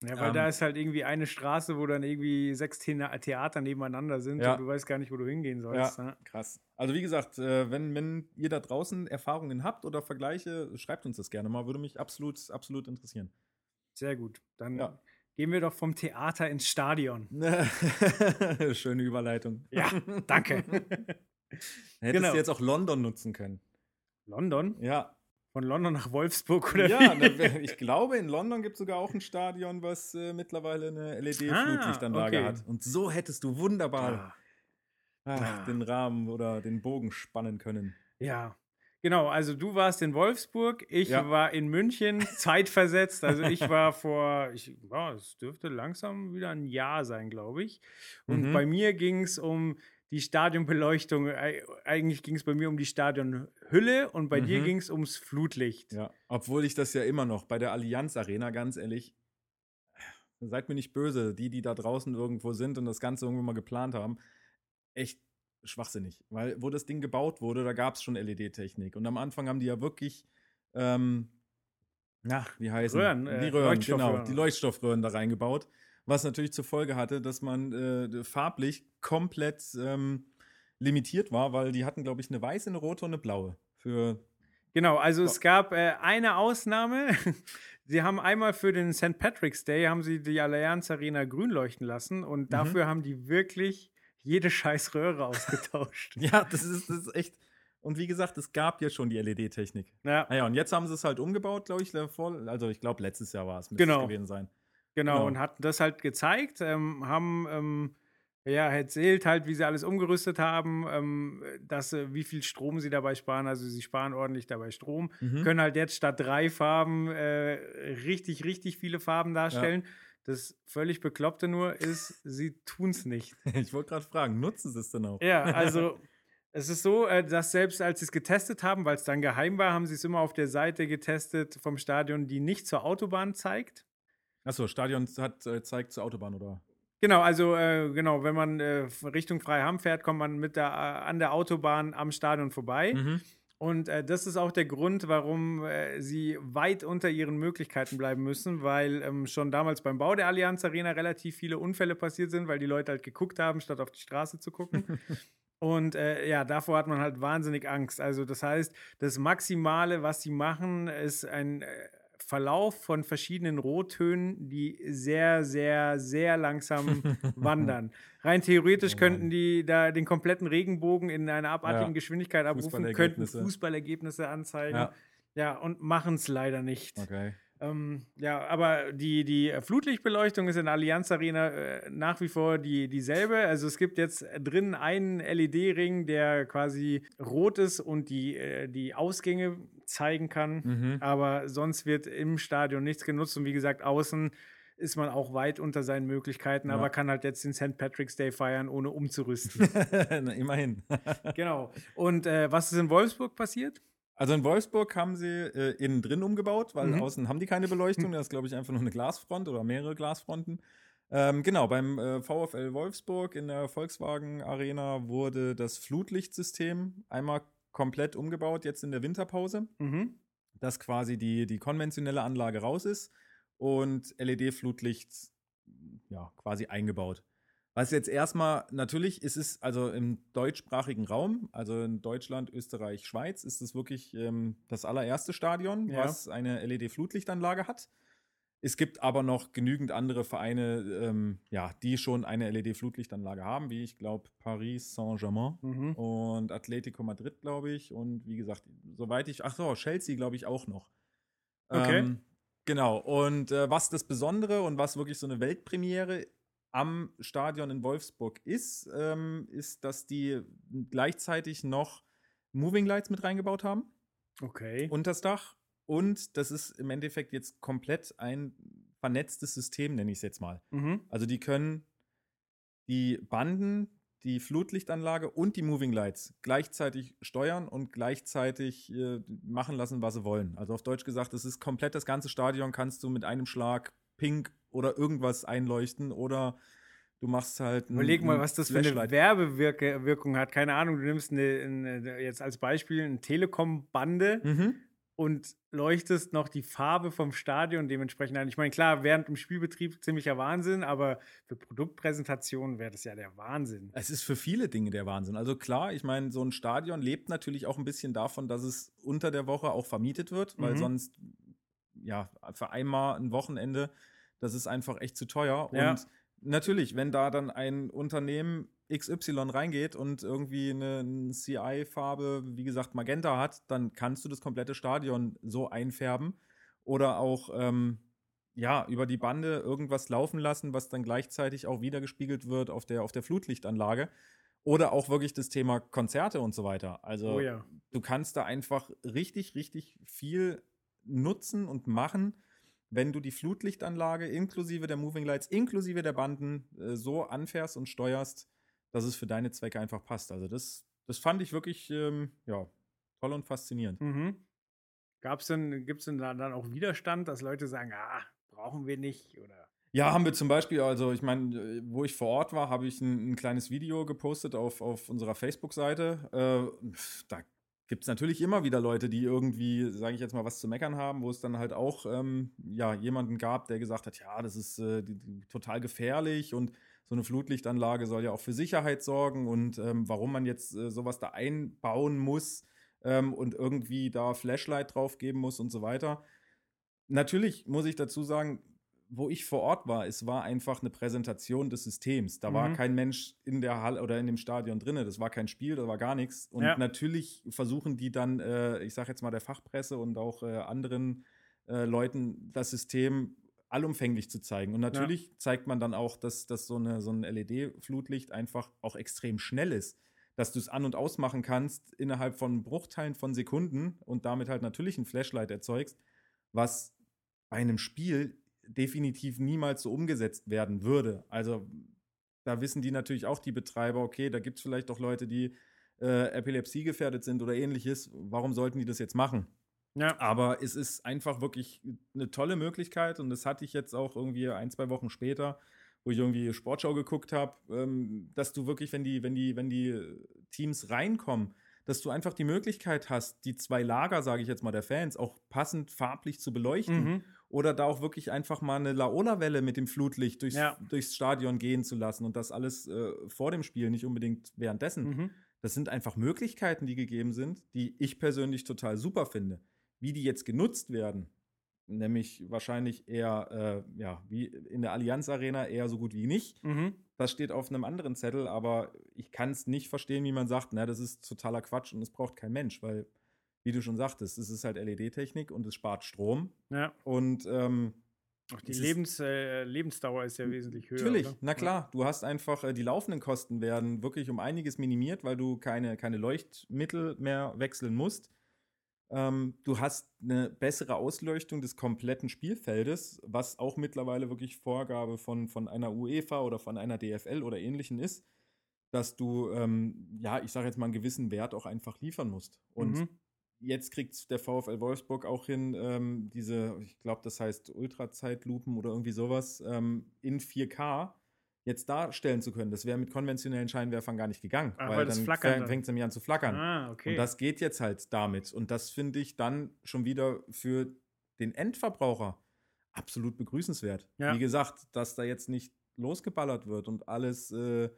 Ja, weil ähm, da ist halt irgendwie eine Straße, wo dann irgendwie sechs Theater nebeneinander sind ja. und du weißt gar nicht, wo du hingehen sollst. Ja, ne? krass. Also wie gesagt, äh, wenn, wenn ihr da draußen Erfahrungen habt oder Vergleiche, schreibt uns das gerne mal. Würde mich absolut, absolut interessieren. Sehr gut. Dann ja. gehen wir doch vom Theater ins Stadion. [LAUGHS] Schöne Überleitung. Ja, danke. [LAUGHS] Hättest genau. du jetzt auch London nutzen können. London? Ja. Von London nach Wolfsburg oder ja, wie? Ich glaube, in London gibt es sogar auch ein Stadion, was äh, mittlerweile eine LED-Flutlichtanlage ah, okay. hat. Und so hättest du wunderbar ah. Ach, ah. den Rahmen oder den Bogen spannen können. Ja. Genau, also du warst in Wolfsburg, ich ja. war in München, [LAUGHS] zeitversetzt. Also ich war vor, ich, ja, es dürfte langsam wieder ein Jahr sein, glaube ich. Und mhm. bei mir ging es um die Stadionbeleuchtung. Eigentlich ging es bei mir um die Stadionhülle und bei mhm. dir ging es ums Flutlicht. Ja, obwohl ich das ja immer noch bei der Allianz Arena, ganz ehrlich, seid mir nicht böse, die, die da draußen irgendwo sind und das Ganze irgendwo mal geplant haben, echt schwachsinnig. Weil, wo das Ding gebaut wurde, da gab es schon LED-Technik. Und am Anfang haben die ja wirklich, ähm, na, wie heißen Röhren, die äh, Röhren, genau, die Leuchtstoffröhren da reingebaut was natürlich zur Folge hatte, dass man äh, farblich komplett ähm, limitiert war, weil die hatten, glaube ich, eine weiße, eine rote und eine blaue. Für genau, also es gab äh, eine Ausnahme. [LAUGHS] sie haben einmal für den St. Patrick's Day haben sie die Allianz Arena grün leuchten lassen und mhm. dafür haben die wirklich jede [LAUGHS] scheiß Röhre ausgetauscht. [LAUGHS] ja, das ist, das ist echt. Und wie gesagt, es gab ja schon die LED-Technik. Ja. Naja, und jetzt haben sie es halt umgebaut, glaube ich, Also ich glaube, letztes Jahr war es, müsste genau. es gewesen sein. Genau, genau, und hatten das halt gezeigt, ähm, haben ähm, ja erzählt halt, wie sie alles umgerüstet haben, ähm, dass äh, wie viel Strom sie dabei sparen. Also sie sparen ordentlich dabei Strom, mhm. können halt jetzt statt drei Farben äh, richtig, richtig viele Farben darstellen. Ja. Das völlig Bekloppte nur ist, sie tun es nicht. [LAUGHS] Ich wollte gerade fragen, nutzen sie es denn auch? Ja, also [LAUGHS] es ist so, äh, dass selbst als sie es getestet haben, weil es dann geheim war, haben sie es immer auf der Seite getestet vom Stadion, die nicht zur Autobahn zeigt. Achso, Stadion hat, äh, zeigt zur Autobahn, oder? Genau, also äh, genau, wenn man äh, Richtung Freiham fährt, kommt man mit der, äh, an der Autobahn am Stadion vorbei. Mhm. Und äh, das ist auch der Grund, warum äh, sie weit unter ihren Möglichkeiten bleiben müssen, weil ähm, schon damals beim Bau der Allianz Arena relativ viele Unfälle passiert sind, weil die Leute halt geguckt haben, statt auf die Straße zu gucken. [LAUGHS] Und äh, ja, davor hat man halt wahnsinnig Angst. Also das heißt, das Maximale, was sie machen, ist ein Verlauf von verschiedenen Rottönen, die sehr, sehr, sehr langsam [LAUGHS] wandern. Rein theoretisch oh könnten die da den kompletten Regenbogen in einer abartigen ja. Geschwindigkeit abrufen, könnten Fußballergebnisse anzeigen. Ja, ja und machen es leider nicht. Okay. Ähm, ja, aber die, die Flutlichtbeleuchtung ist in der Allianz Arena äh, nach wie vor die, dieselbe. Also es gibt jetzt drin einen LED-Ring, der quasi rot ist und die, äh, die Ausgänge zeigen kann. Mhm. Aber sonst wird im Stadion nichts genutzt. Und wie gesagt, außen ist man auch weit unter seinen Möglichkeiten, ja. aber kann halt jetzt den St. Patrick's Day feiern, ohne umzurüsten. [LAUGHS] Na, immerhin. [LAUGHS] genau. Und äh, was ist in Wolfsburg passiert? Also in Wolfsburg haben sie äh, innen drin umgebaut, weil mhm. außen haben die keine Beleuchtung. [LAUGHS] Das ist, glaube ich, einfach nur eine Glasfront oder mehrere Glasfronten. Ähm, genau, beim äh, VfL Wolfsburg in der Volkswagen Arena wurde das Flutlichtsystem einmal komplett umgebaut, jetzt in der Winterpause. Mhm. Dass quasi die, die konventionelle Anlage raus ist und LED-Flutlicht ja, quasi eingebaut. Was jetzt erstmal, natürlich ist es, also im deutschsprachigen Raum, also in Deutschland, Österreich, Schweiz, ist es wirklich ähm, das allererste Stadion, ja. was eine LED-Flutlichtanlage hat. Es gibt aber noch genügend andere Vereine, ähm, ja, die schon eine LED-Flutlichtanlage haben, wie ich glaube Paris Saint-Germain mhm. und Atletico Madrid, glaube ich. Und wie gesagt, soweit ich, ach so, Chelsea, glaube ich, auch noch. Okay. Ähm, genau. Und äh, was das Besondere und was wirklich so eine Weltpremiere am Stadion in Wolfsburg ist, ähm, ist, dass die gleichzeitig noch Moving Lights mit reingebaut haben. Okay. Unters Dach. Und das ist im Endeffekt jetzt komplett ein vernetztes System, nenne ich es jetzt mal. Mhm. Also die können die Banden, die Flutlichtanlage und die Moving Lights gleichzeitig steuern und gleichzeitig äh, machen lassen, was sie wollen. Also auf Deutsch gesagt, es ist komplett das ganze Stadion kannst du mit einem Schlag pink oder irgendwas einleuchten oder Du machst halt. Überleg mal, was das für eine Werbewirkung hat. Keine Ahnung, du nimmst eine, eine jetzt als Beispiel eine Telekom-Bande mhm. und leuchtest noch die Farbe vom Stadion dementsprechend an. Ich meine, klar, während dem Spielbetrieb ziemlicher Wahnsinn, aber für Produktpräsentationen wäre das ja der Wahnsinn. Es ist für viele Dinge der Wahnsinn. Also klar, ich meine, so ein Stadion lebt natürlich auch ein bisschen davon, dass es unter der Woche auch vermietet wird, weil mhm. sonst, ja, für einmal ein Wochenende, das ist einfach echt zu teuer. Ja. Und natürlich, wenn da dann ein Unternehmen XY reingeht und irgendwie eine, CI-Farbe, wie gesagt, Magenta hat, dann kannst du das komplette Stadion so einfärben oder auch ähm, ja, über die Bande irgendwas laufen lassen, was dann gleichzeitig auch wiedergespiegelt wird auf der, auf der Flutlichtanlage. Oder auch wirklich das Thema Konzerte und so weiter. Also oh ja. du kannst da einfach richtig, richtig viel nutzen und machen wenn du die Flutlichtanlage inklusive der Moving Lights, inklusive der Banden äh, so anfährst und steuerst, dass es für deine Zwecke einfach passt. Also das, das fand ich wirklich ähm, ja, toll und faszinierend. Mhm. Gab's denn, gibt es denn da dann auch Widerstand, dass Leute sagen, ah, brauchen wir nicht oder? Ja, haben wir zum Beispiel, also ich meine, äh, wo ich vor Ort war, habe ich ein, ein, kleines Video gepostet auf, auf unserer Facebook-Seite. Äh, da gibt es natürlich immer wieder Leute, die irgendwie, sage ich jetzt mal, was zu meckern haben, wo es dann halt auch ähm, ja, jemanden gab, der gesagt hat, ja, das ist äh, die, die, total gefährlich und so eine Flutlichtanlage soll ja auch für Sicherheit sorgen und ähm, warum man jetzt äh, sowas da einbauen muss ähm, und irgendwie da Flashlight drauf geben muss und so weiter. Natürlich muss ich dazu sagen, wo ich vor Ort war, es war einfach eine Präsentation des Systems. Da mhm. war kein Mensch in der Halle oder in dem Stadion drin. Das war kein Spiel, da war gar nichts. Und ja. natürlich versuchen die dann, äh, ich sage jetzt mal der Fachpresse und auch äh, anderen äh, Leuten das System allumfänglich zu zeigen. Und natürlich ja. zeigt man dann auch, dass, dass so, eine, so ein LED-Flutlicht einfach auch extrem schnell ist. Dass du es an- und ausmachen kannst innerhalb von Bruchteilen von Sekunden und damit halt natürlich ein Flashlight erzeugst, was bei einem Spiel definitiv niemals so umgesetzt werden würde. Also da wissen die natürlich auch, die Betreiber, okay, da gibt es vielleicht auch Leute, die äh, Epilepsie gefährdet sind oder ähnliches. Warum sollten die das jetzt machen? Ja. Aber es ist einfach wirklich eine tolle Möglichkeit und das hatte ich jetzt auch irgendwie ein, zwei Wochen später, wo ich irgendwie Sportschau geguckt habe, ähm, dass du wirklich, wenn die, wenn die, wenn die Teams reinkommen, dass du einfach die Möglichkeit hast, die zwei Lager, sage ich jetzt mal, der Fans auch passend farblich zu beleuchten. Mhm oder da auch wirklich einfach mal eine Laola-Welle mit dem Flutlicht durchs, ja. durchs Stadion gehen zu lassen und das alles äh, vor dem Spiel, nicht unbedingt währenddessen. Mhm. Das sind einfach Möglichkeiten, die gegeben sind, die ich persönlich total super finde. Wie die jetzt genutzt werden, nämlich wahrscheinlich eher, äh, ja, wie in der Allianz Arena eher so gut wie nicht. Mhm. Das steht auf einem anderen Zettel, aber ich kann es nicht verstehen, wie man sagt, na, das ist totaler Quatsch und es braucht kein Mensch, weil wie du schon sagtest, es ist halt LED-Technik und es spart Strom. Ja. Und ähm, auch die Lebens, äh, Lebensdauer ist ja wesentlich höher. Natürlich, oder? na klar. Du hast einfach, äh, die laufenden Kosten werden wirklich um einiges minimiert, weil du keine, keine Leuchtmittel mehr wechseln musst. Ähm, du hast eine bessere Ausleuchtung des kompletten Spielfeldes, was auch mittlerweile wirklich Vorgabe von, von einer UEFA oder von einer DFL oder ähnlichen ist, dass du, ähm, ja, ich sage jetzt mal, einen gewissen Wert auch einfach liefern musst. Und mhm jetzt kriegt der VfL Wolfsburg auch hin, ähm, diese, ich glaube, das heißt Ultrazeitlupen oder irgendwie sowas, ähm, in 4K jetzt darstellen zu können. Das wäre mit konventionellen Scheinwerfern gar nicht gegangen, Ach, weil, weil dann fängt es nämlich an zu flackern. Ah, okay. Und das geht jetzt halt damit. Und das finde ich dann schon wieder für den Endverbraucher absolut begrüßenswert. Ja. Wie gesagt, dass da jetzt nicht losgeballert wird und alles äh,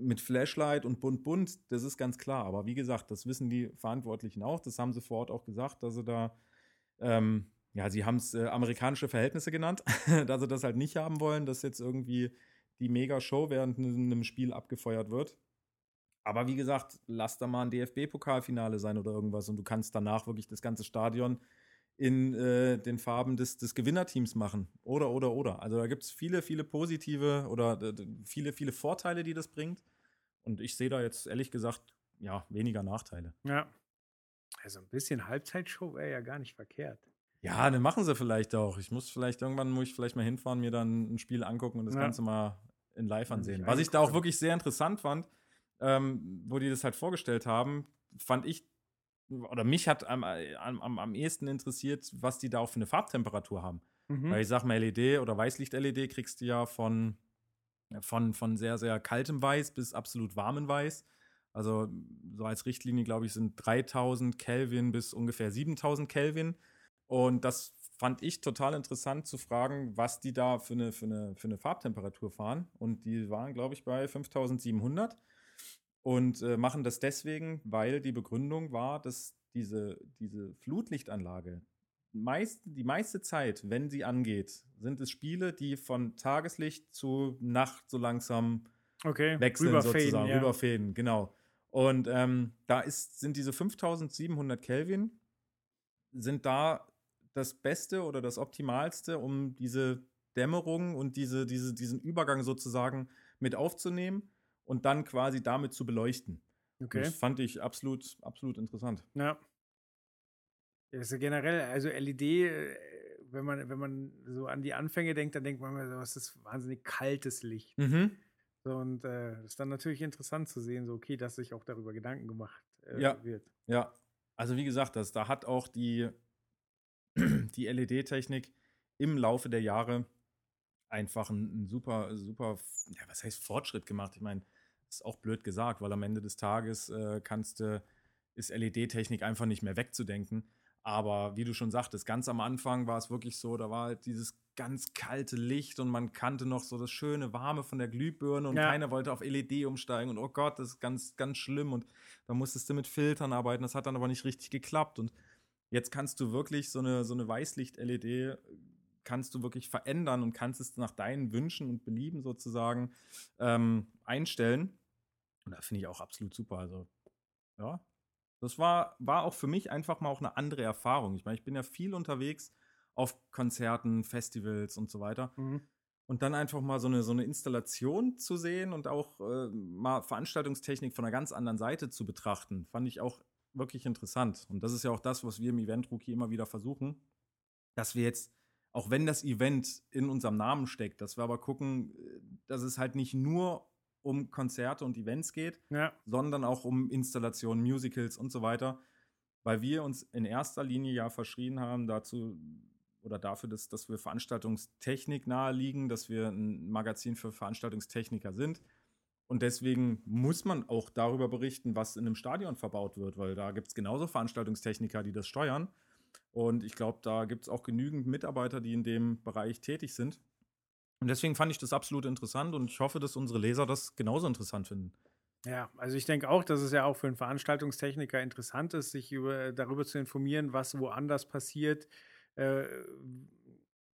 mit Flashlight und bunt bunt, das ist ganz klar. Aber wie gesagt, das wissen die Verantwortlichen auch. Das haben sie vor Ort auch gesagt, dass sie da, ähm, ja, sie haben es äh, amerikanische Verhältnisse genannt, [LAUGHS] dass sie das halt nicht haben wollen, dass jetzt irgendwie die Mega-Show während einem Spiel abgefeuert wird. Aber wie gesagt, lass da mal ein DFB-Pokalfinale sein oder irgendwas und du kannst danach wirklich das ganze Stadion in äh, den Farben des, des Gewinnerteams machen. Oder, oder, oder. Also da gibt es viele, viele positive oder viele, viele Vorteile, die das bringt. Und ich sehe da jetzt ehrlich gesagt, ja, weniger Nachteile. Ja. Also ein bisschen Halbzeitshow wäre ja gar nicht verkehrt. Ja, dann machen sie vielleicht auch. Ich muss vielleicht irgendwann muss ich vielleicht mal hinfahren, mir dann ein Spiel angucken und das ja. Ganze mal in live ansehen. Was ich da auch wirklich sehr interessant fand, ähm, wo die das halt vorgestellt haben, fand ich oder mich hat am, am, am ehesten interessiert, was die da auch für eine Farbtemperatur haben. Mhm. Weil ich sag mal, LED oder Weißlicht-LED kriegst du ja von von, von sehr, sehr kaltem Weiß bis absolut warmem Weiß. Also so als Richtlinie, glaube ich, sind 3000 Kelvin bis ungefähr 7000 Kelvin. Und das fand ich total interessant zu fragen, was die da für eine, für eine, für eine Farbtemperatur fahren. Und die waren, glaube ich, bei 5700 und äh, machen das deswegen, weil die Begründung war, dass diese, diese Flutlichtanlage meist, die meiste Zeit, wenn sie angeht, sind es Spiele, die von Tageslicht zu Nacht so langsam okay. wechseln, rüberfäden, sozusagen, ja. rüberfäden, genau. Und ähm, da ist, sind diese 5700 Kelvin, sind da das Beste oder das Optimalste, um diese Dämmerung und diese, diese, diesen Übergang sozusagen mit aufzunehmen und dann quasi damit zu beleuchten. Okay. Das fand ich absolut, absolut interessant. Ja. Das ist generell, also LED, äh, wenn man, wenn man so an die Anfänge denkt, dann denkt man immer, was ist wahnsinnig kaltes Licht. Mhm. So, und äh, das ist dann natürlich interessant zu sehen, so okay, dass sich auch darüber Gedanken gemacht äh, ja. wird. Ja, also wie gesagt, das, da hat auch die, [CLEARS THROAT] die LED-Technik im Laufe der Jahre einfach einen super, super, ja, was heißt Fortschritt gemacht? Ich meine, ist auch blöd gesagt, weil am Ende des Tages äh, kannst du, ist LED-Technik einfach nicht mehr wegzudenken. Aber wie du schon sagtest, ganz am Anfang war es wirklich so, da war halt dieses ganz kalte Licht und man kannte noch so das schöne Warme von der Glühbirne und ja. keiner wollte auf LED umsteigen und oh Gott, das ist ganz, ganz schlimm und da musstest du mit Filtern arbeiten, das hat dann aber nicht richtig geklappt und jetzt kannst du wirklich so eine, so eine Weißlicht-LED kannst du wirklich verändern und kannst es nach deinen Wünschen und Belieben sozusagen ähm, einstellen. Und da finde ich auch absolut super. Also, ja, das war, war auch für mich einfach mal auch eine andere Erfahrung. Ich meine, ich bin ja viel unterwegs auf Konzerten, Festivals und so weiter. Mhm. Und dann einfach mal so eine, so eine Installation zu sehen und auch äh, mal Veranstaltungstechnik von einer ganz anderen Seite zu betrachten, fand ich auch wirklich interessant. Und das ist ja auch das, was wir im Event Rookie immer wieder versuchen, dass wir jetzt, auch wenn das Event in unserem Namen steckt, dass wir aber gucken, dass es halt nicht nur um Konzerte und Events geht, ja. sondern auch um Installationen, Musicals und so weiter, weil wir uns in erster Linie ja verschrien haben dazu oder dafür, dass, dass wir Veranstaltungstechnik naheliegen, dass wir ein Magazin für Veranstaltungstechniker sind. Und deswegen muss man auch darüber berichten, was in einem Stadion verbaut wird, weil da gibt es genauso Veranstaltungstechniker, die das steuern. Und ich glaube, da gibt es auch genügend Mitarbeiter, die in dem Bereich tätig sind. Und deswegen fand ich das absolut interessant und ich hoffe, dass unsere Leser das genauso interessant finden. Ja, also ich denke auch, dass es ja auch für einen Veranstaltungstechniker interessant ist, sich über, darüber zu informieren, was woanders passiert, äh,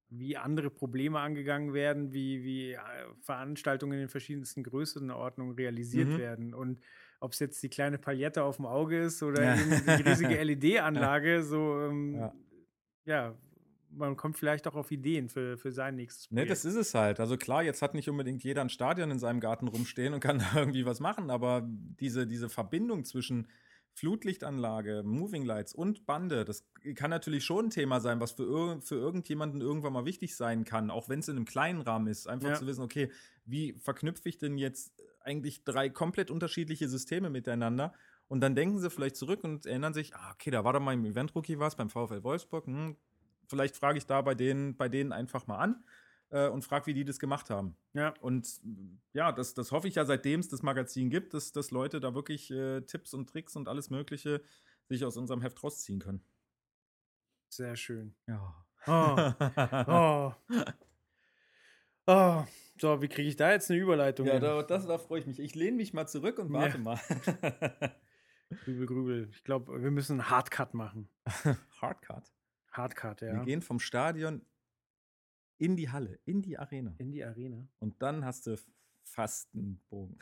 wie andere Probleme angegangen werden, wie, wie äh, Veranstaltungen in den verschiedensten Größenordnungen realisiert mhm. werden. Und ob es jetzt die kleine Paillette auf dem Auge ist oder ja. die riesige [LAUGHS] LED-Anlage, so ähm, ja. ja man kommt vielleicht auch auf Ideen für, für sein nächstes Projekt. Ne, das ist es halt. Also klar, jetzt hat nicht unbedingt jeder ein Stadion in seinem Garten rumstehen und kann [LAUGHS] da irgendwie was machen, aber diese, diese Verbindung zwischen Flutlichtanlage, Moving Lights und Bande, das kann natürlich schon ein Thema sein, was für, für irgendjemanden irgendwann mal wichtig sein kann, auch wenn es in einem kleinen Rahmen ist. Einfach ja. zu wissen, okay, wie verknüpfe ich denn jetzt eigentlich drei komplett unterschiedliche Systeme miteinander? Und dann denken sie vielleicht zurück und erinnern sich, ah, okay, da war doch mal im Event Rookie was, beim VfL Wolfsburg, hm, vielleicht frage ich da bei denen, bei denen einfach mal an äh, und frage, wie die das gemacht haben. Ja. Und ja, das, das hoffe ich ja, seitdem es das Magazin gibt, dass, dass Leute da wirklich äh, Tipps und Tricks und alles Mögliche sich aus unserem Heft rausziehen können. Sehr schön. Ja. Oh. [LAUGHS] oh. Oh. So, wie kriege ich da jetzt eine Überleitung? Ja, da, das, da freue ich mich. Ich lehne mich mal zurück und warte ja. mal. [LAUGHS] [LAUGHS] grübel, grübel. Ich glaube, wir müssen einen Hardcut machen. [LAUGHS] Hardcut? Hardcut, ja. Wir gehen vom Stadion in die Halle, in die Arena. In die Arena. Und dann hast du fast einen Bogen.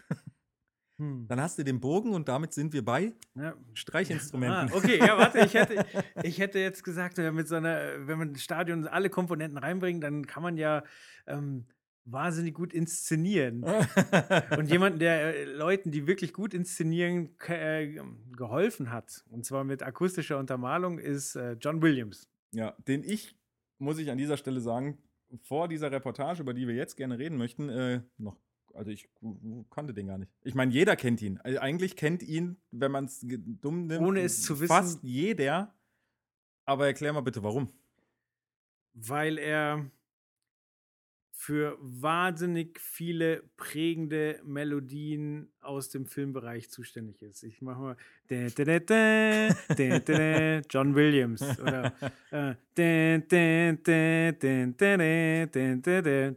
Hm. Dann hast du den Bogen und damit sind wir bei ja. Streichinstrumenten. Ah, okay, ja, warte, ich hätte, ich hätte jetzt gesagt, mit so einer, wenn man Stadion alle Komponenten reinbringt, dann kann man ja ähm, wahnsinnig gut inszenieren. [LAUGHS] und jemand, der äh, Leuten, die wirklich gut inszenieren, äh, geholfen hat, und zwar mit akustischer Untermalung, ist äh, John Williams. Ja, den ich, muss ich an dieser Stelle sagen, vor dieser Reportage, über die wir jetzt gerne reden möchten, äh, noch also ich kannte den gar nicht. Ich meine, jeder kennt ihn. Also eigentlich kennt ihn, wenn man es dumm nimmt, ohne es zu wissen, fast jeder. Aber erklär mal bitte, warum. Weil er für wahnsinnig viele prägende Melodien aus dem Filmbereich zuständig ist. Ich mache mal John Williams oder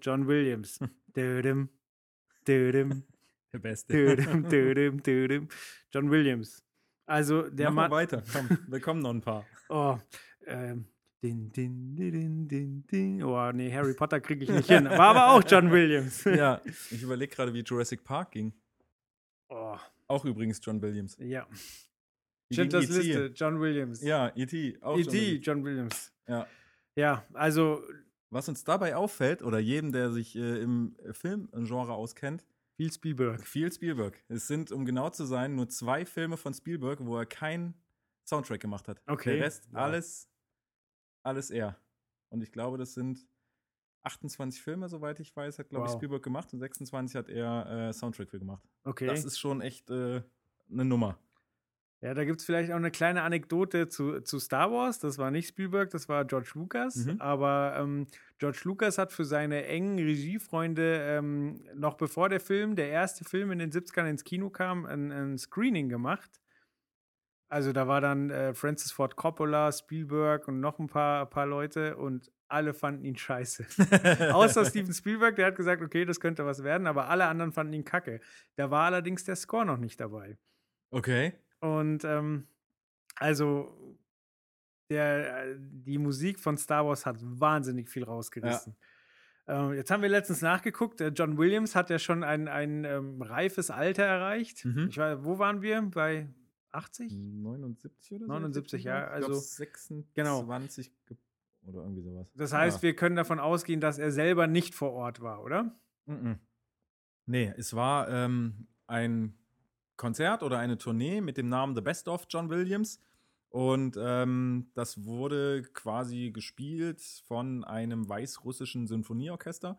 John Williams. Der Beste. [LAUGHS] John Williams. Also der Mach mal Mann. weiter. Komm, [LAUGHS] da kommen noch ein paar. Oh, ähm. Din, din, din, din, din. Oh, nee, Harry Potter kriege ich nicht [LAUGHS] hin. War aber auch John Williams. Ja, ich überlege gerade, wie Jurassic Park ging. Oh, Auch übrigens John Williams. ja. Schindlers E.T.? Liste, John Williams. Ja, E.T. Auch John E.T., Williams. John Williams. Ja. Ja, also Was uns dabei auffällt, oder jedem, der sich äh, im Filmgenre auskennt, viel Spielberg. viel Spielberg. Es sind, um genau zu sein, nur zwei Filme von Spielberg, wo er keinen Soundtrack gemacht hat. Okay. Der Rest, Wow. alles, alles er. Und ich glaube, das sind 28 Filme, soweit ich weiß, hat, glaube ich, Wow. Spielberg gemacht und 26 hat er äh, Soundtrack für gemacht. Okay. Das ist schon echt äh, eine Nummer. Ja, da gibt es vielleicht auch eine kleine Anekdote zu, zu Star Wars. Das war nicht Spielberg, das war George Lucas. Mhm. Aber ähm, George Lucas hat für seine engen Regiefreunde, ähm, noch bevor der Film, der erste Film in den 70ern ins Kino kam, ein, ein Screening gemacht. Also da war dann äh, Francis Ford Coppola, Spielberg und noch ein paar, paar Leute und alle fanden ihn scheiße. [LAUGHS] Außer Steven Spielberg, der hat gesagt, okay, das könnte was werden, aber alle anderen fanden ihn kacke. Da war allerdings der Score noch nicht dabei. Okay. Und ähm, also der, äh, die Musik von Star Wars hat wahnsinnig viel rausgerissen. Ähm, jetzt haben wir letztens nachgeguckt. äh, John Williams hat ja schon ein, ein ähm, reifes Alter erreicht. Mhm. Ich weiß, wo waren wir? Bei 80? 79 oder so? 79, ja, glaub, also- 26 genau. ge- oder irgendwie sowas. Das heißt, Ja. wir können davon ausgehen, dass er selber nicht vor Ort war, oder? Mhm. Nee, es war ähm, ein Konzert oder eine Tournee mit dem Namen The Best of John Williams. Und ähm, das wurde quasi gespielt von einem weißrussischen Sinfonieorchester.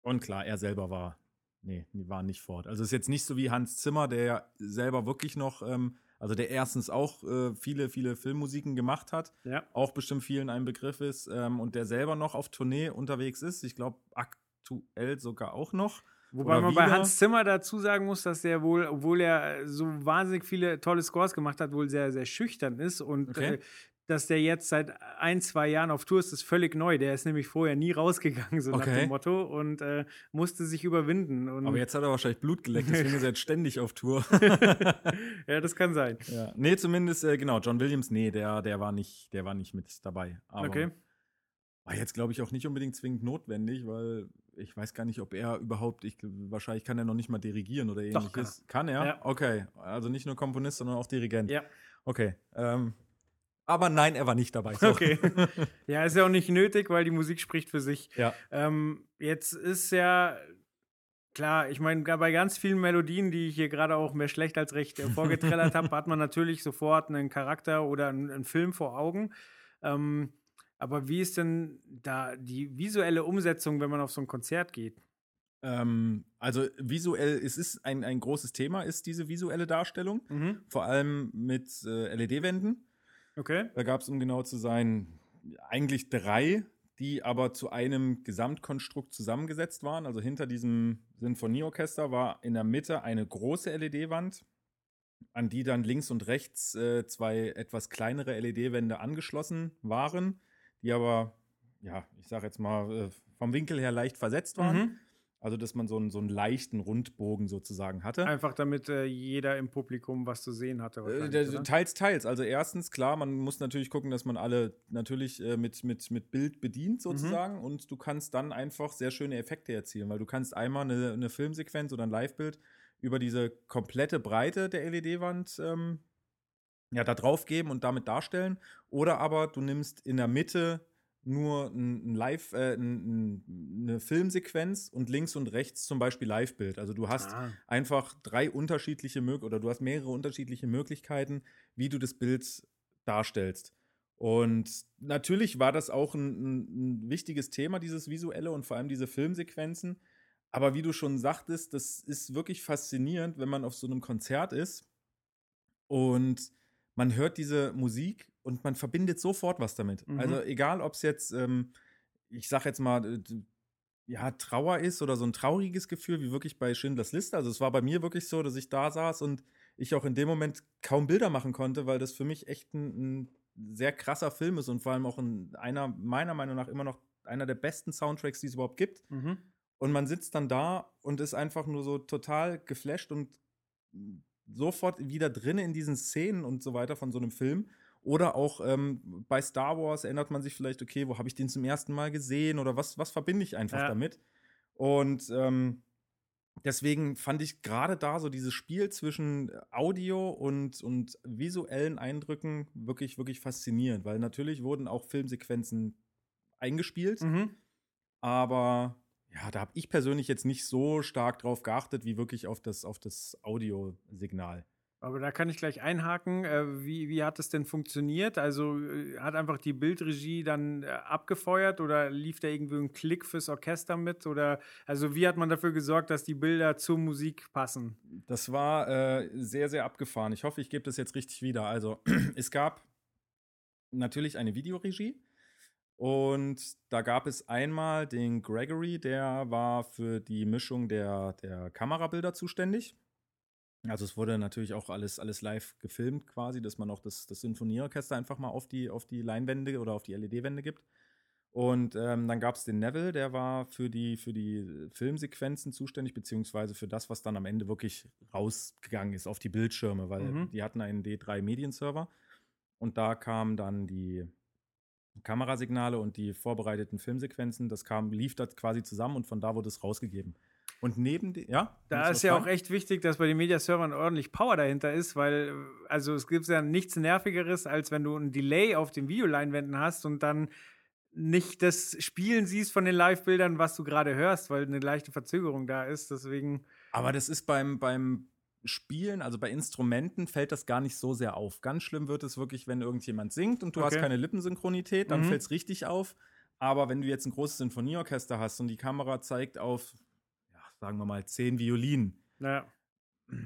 Und klar, er selber war, nee, war nicht fort. Also es ist jetzt nicht so wie Hans Zimmer, der ja selber wirklich noch, ähm, also der erstens auch äh, viele, viele Filmmusiken gemacht hat, Ja. auch bestimmt vielen ein Begriff ist ähm, und der selber noch auf Tournee unterwegs ist. Ich glaube, aktuell sogar auch noch. Wobei man bei Hans Zimmer dazu sagen muss, dass der wohl, obwohl er so wahnsinnig viele tolle Scores gemacht hat, wohl sehr, sehr schüchtern ist und Okay. äh, dass der jetzt seit ein, zwei Jahren auf Tour ist, ist völlig neu. Der ist nämlich vorher nie rausgegangen, so nach Okay. dem Motto, und äh, musste sich überwinden. Aber jetzt hat er wahrscheinlich Blut geleckt, deswegen ist er jetzt ständig auf Tour. [LAUGHS] ja, das kann sein. ja. Nee, zumindest, äh, genau, John Williams, nee, der, der, war nicht, der war nicht mit dabei. Aber okay. war jetzt, glaube ich, auch nicht unbedingt zwingend notwendig, weil ich weiß gar nicht, ob er überhaupt, ich, wahrscheinlich kann er noch nicht mal dirigieren oder Doch, ähnliches. kann er? Ja. Okay, also nicht nur Komponist, sondern auch Dirigent. Ja, Okay. Ähm, aber nein, er war nicht dabei. So. okay. [LAUGHS] ja, ist ja auch nicht nötig, weil die Musik spricht für sich. Ja. Ähm, jetzt ist ja klar, ich meine, bei ganz vielen Melodien, die ich hier gerade auch mehr schlecht als recht [LAUGHS] äh, vorgetrellert habe, hat man natürlich sofort einen Charakter oder einen, einen Film vor Augen. Ähm, aber wie ist denn da die visuelle Umsetzung, wenn man auf so ein Konzert geht? Ähm, also visuell, es ist ein, ein großes Thema, ist diese visuelle Darstellung. Vor allem mit äh, LED-Wänden. Okay. Da gab es, um genau zu sein, eigentlich drei, die aber zu einem Gesamtkonstrukt zusammengesetzt waren. Also hinter diesem Sinfonieorchester war in der Mitte eine große LED-Wand, an die dann links und rechts äh, zwei etwas kleinere LED-Wände angeschlossen waren, die aber, ja, ich sage jetzt mal, äh, vom Winkel her leicht versetzt waren. Mhm. Also, dass man so einen, so einen leichten Rundbogen sozusagen hatte. Einfach damit äh, jeder im Publikum was zu sehen hatte. Äh, teils, teils. Also erstens, klar, man muss natürlich gucken, dass man alle natürlich äh, mit, mit, mit Bild bedient sozusagen und du kannst dann einfach sehr schöne Effekte erzielen, weil du kannst einmal eine, eine Filmsequenz oder ein Livebild über diese komplette Breite der LED-Wand ähm, ja, da drauf geben und damit darstellen. Oder aber du nimmst in der Mitte nur ein, ein Live, äh, ein, ein, eine Filmsequenz und links und rechts zum Beispiel Livebild. Also du hast Ah. einfach drei unterschiedliche Mög oder du hast mehrere unterschiedliche Möglichkeiten, wie du das Bild darstellst. Und natürlich war das auch ein wichtiges Thema, dieses visuelle und vor allem diese Filmsequenzen. Aber wie du schon sagtest, das ist wirklich faszinierend, wenn man auf so einem Konzert ist und man hört diese Musik und man verbindet sofort was damit. Mhm. Also egal, ob es jetzt, ähm, ich sag jetzt mal, ja, Trauer ist oder so ein trauriges Gefühl, wie wirklich bei Schindlers Liste. Also es war bei mir wirklich so, dass ich da saß und ich auch in dem Moment kaum Bilder machen konnte, weil das für mich echt ein, ein sehr krasser Film ist und vor allem auch ein, einer, meiner Meinung nach, immer noch einer der besten Soundtracks, die es überhaupt gibt. Mhm. Und man sitzt dann da und ist einfach nur so total geflasht und sofort wieder drin in diesen Szenen und so weiter von so einem Film. Oder auch ähm, bei Star Wars erinnert man sich vielleicht, okay, wo habe ich den zum ersten Mal gesehen oder was, was verbinde ich einfach ja. damit? Und ähm, deswegen fand ich gerade da so dieses Spiel zwischen Audio und, und visuellen Eindrücken wirklich, wirklich faszinierend, weil natürlich wurden auch Filmsequenzen eingespielt, mhm. aber ja, da habe ich persönlich jetzt nicht so stark drauf geachtet, wie wirklich auf das, auf das Audiosignal. Aber da kann ich gleich einhaken. Äh, wie, wie hat es denn funktioniert? Also äh, hat einfach die Bildregie dann äh, abgefeuert oder lief da irgendwie ein Klick fürs Orchester mit? Oder also wie hat man dafür gesorgt, dass die Bilder zur Musik passen? Das war äh, sehr, sehr abgefahren. Ich hoffe, ich gebe das jetzt richtig wieder. Also [CLEARS THROAT] es gab natürlich eine Videoregie. Und da gab es einmal den Gregory, der war für die Mischung der, der Kamerabilder zuständig. Also es wurde natürlich auch alles, alles live gefilmt quasi, dass man auch das, das Sinfonieorchester einfach mal auf die, auf die Leinwände oder auf die LED-Wände gibt. Und ähm, dann gab es den Neville, der war für die, für die Filmsequenzen zuständig, beziehungsweise für das, was dann am Ende wirklich rausgegangen ist auf die Bildschirme, weil mhm. die hatten einen D3-Medienserver. Und da kamen dann die Kamerasignale und die vorbereiteten Filmsequenzen, das kam, lief das quasi zusammen und von da wurde es rausgegeben. Und neben die, ja. Da ist ja auch echt wichtig, dass bei den Mediaservern ordentlich Power dahinter ist, weil, also es gibt ja nichts Nervigeres, als wenn du ein Delay auf den Videoleinwänden hast und dann nicht das Spielen siehst von den Live-Bildern, was du gerade hörst, weil eine leichte Verzögerung da ist. Deswegen. Aber das ist beim, beim Spielen, also bei Instrumenten, fällt das gar nicht so sehr auf. Ganz schlimm wird es wirklich, wenn irgendjemand singt und du okay. hast keine Lippensynchronität, dann mhm. fällt es richtig auf. Aber wenn du jetzt ein großes Sinfonieorchester hast und die Kamera zeigt auf sagen wir mal, zehn Violinen. Ja.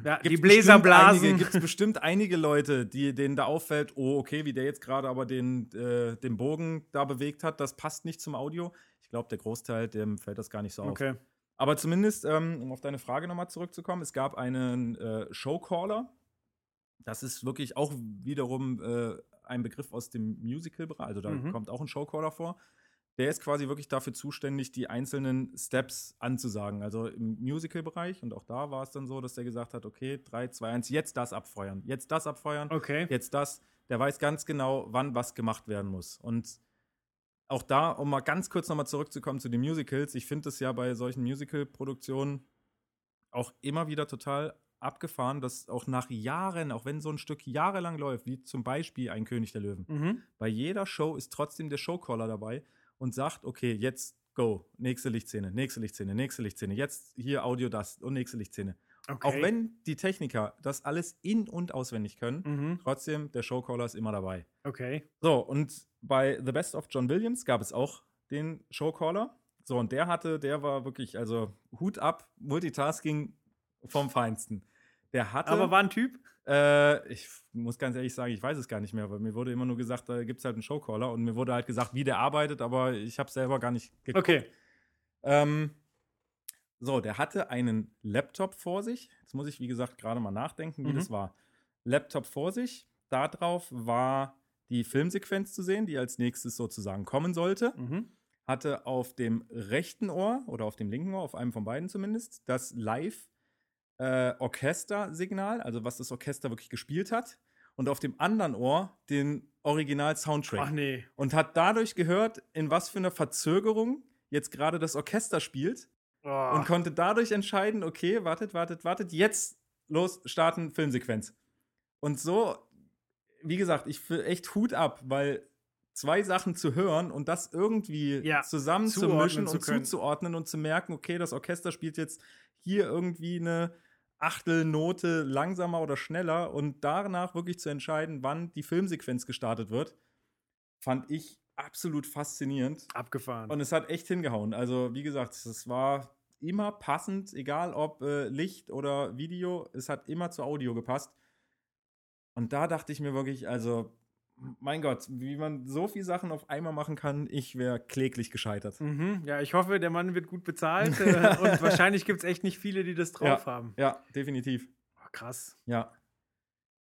Ja, die Bläser blasen. Gibt es [LAUGHS] bestimmt einige Leute, die, denen da auffällt, oh, okay, wie der jetzt gerade aber den, äh, den Bogen da bewegt hat, das passt nicht zum Audio. Ich glaube, der Großteil, dem fällt das gar nicht so auf. Okay. Aber zumindest, ähm, um auf deine Frage nochmal zurückzukommen, es gab einen äh, Showcaller. Das ist wirklich auch wiederum äh, ein Begriff aus dem Musical-Bereich. Also da mhm. kommt auch ein Showcaller vor der ist quasi wirklich dafür zuständig, die einzelnen Steps anzusagen. Also im Musical-Bereich und auch da war es dann so, dass der gesagt hat, okay, 3, 2, 1, jetzt das abfeuern, jetzt das abfeuern, okay. jetzt das. Der weiß ganz genau, wann was gemacht werden muss. Und auch da, um mal ganz kurz nochmal zurückzukommen zu den Musicals, ich finde es ja bei solchen Musical-Produktionen auch immer wieder total abgefahren, dass auch nach Jahren, auch wenn so ein Stück jahrelang läuft, wie zum Beispiel ein König der Löwen, mhm. bei jeder Show ist trotzdem der Showcaller dabei und sagt, okay, jetzt go, nächste Lichtszene, nächste Lichtszene, nächste Lichtszene, jetzt hier Audio das und nächste Lichtszene. Okay. Auch wenn die Techniker das alles in- und auswendig können, mhm. trotzdem, der Showcaller ist immer dabei. Okay. So, und bei The Best of John Williams gab es auch den Showcaller. So, und der hatte, der war wirklich, also Hut ab, Multitasking vom Feinsten. Der hatte. Aber war ein Typ? Äh, ich muss ganz ehrlich sagen, ich weiß es gar nicht mehr, weil mir wurde immer nur gesagt, da gibt es halt einen Showcaller und mir wurde halt gesagt, wie der arbeitet, aber ich habe selber gar nicht geguckt. Okay. Ähm, so, der hatte einen Laptop vor sich. Jetzt muss ich, wie gesagt, gerade mal nachdenken, wie mhm. das war. Laptop vor sich. Darauf war die Filmsequenz zu sehen, die als nächstes sozusagen kommen sollte. Mhm. Hatte auf dem rechten Ohr oder auf dem linken Ohr, auf einem von beiden zumindest, das Live äh, Orchestersignal, also was das Orchester wirklich gespielt hat, und auf dem anderen Ohr den Original-Soundtrack. Ach nee. Und hat dadurch gehört, in was für einer Verzögerung jetzt gerade das Orchester spielt. Oh. Und konnte dadurch entscheiden, okay, wartet, wartet, wartet, jetzt los, starten, Filmsequenz. Und so, wie gesagt, ich für echt Hut ab, weil zwei Sachen zu hören und das irgendwie ja, zusammenzumischen zu und können. zuzuordnen und zu merken, okay, das Orchester spielt jetzt hier irgendwie eine Achtelnote langsamer oder schneller und danach wirklich zu entscheiden, wann die Filmsequenz gestartet wird, fand ich absolut faszinierend. Abgefahren. Und es hat echt hingehauen. Also, wie gesagt, es war immer passend, egal ob äh, Licht oder Video, es hat immer zu Audio gepasst. Und da dachte ich mir wirklich, also, mein Gott, wie man so viele Sachen auf einmal machen kann, ich wäre kläglich gescheitert. Mhm, ja, ich hoffe, der Mann wird gut bezahlt [LAUGHS] äh, und wahrscheinlich gibt es echt nicht viele, die das drauf ja, haben. Ja, definitiv. Oh, krass. Ja.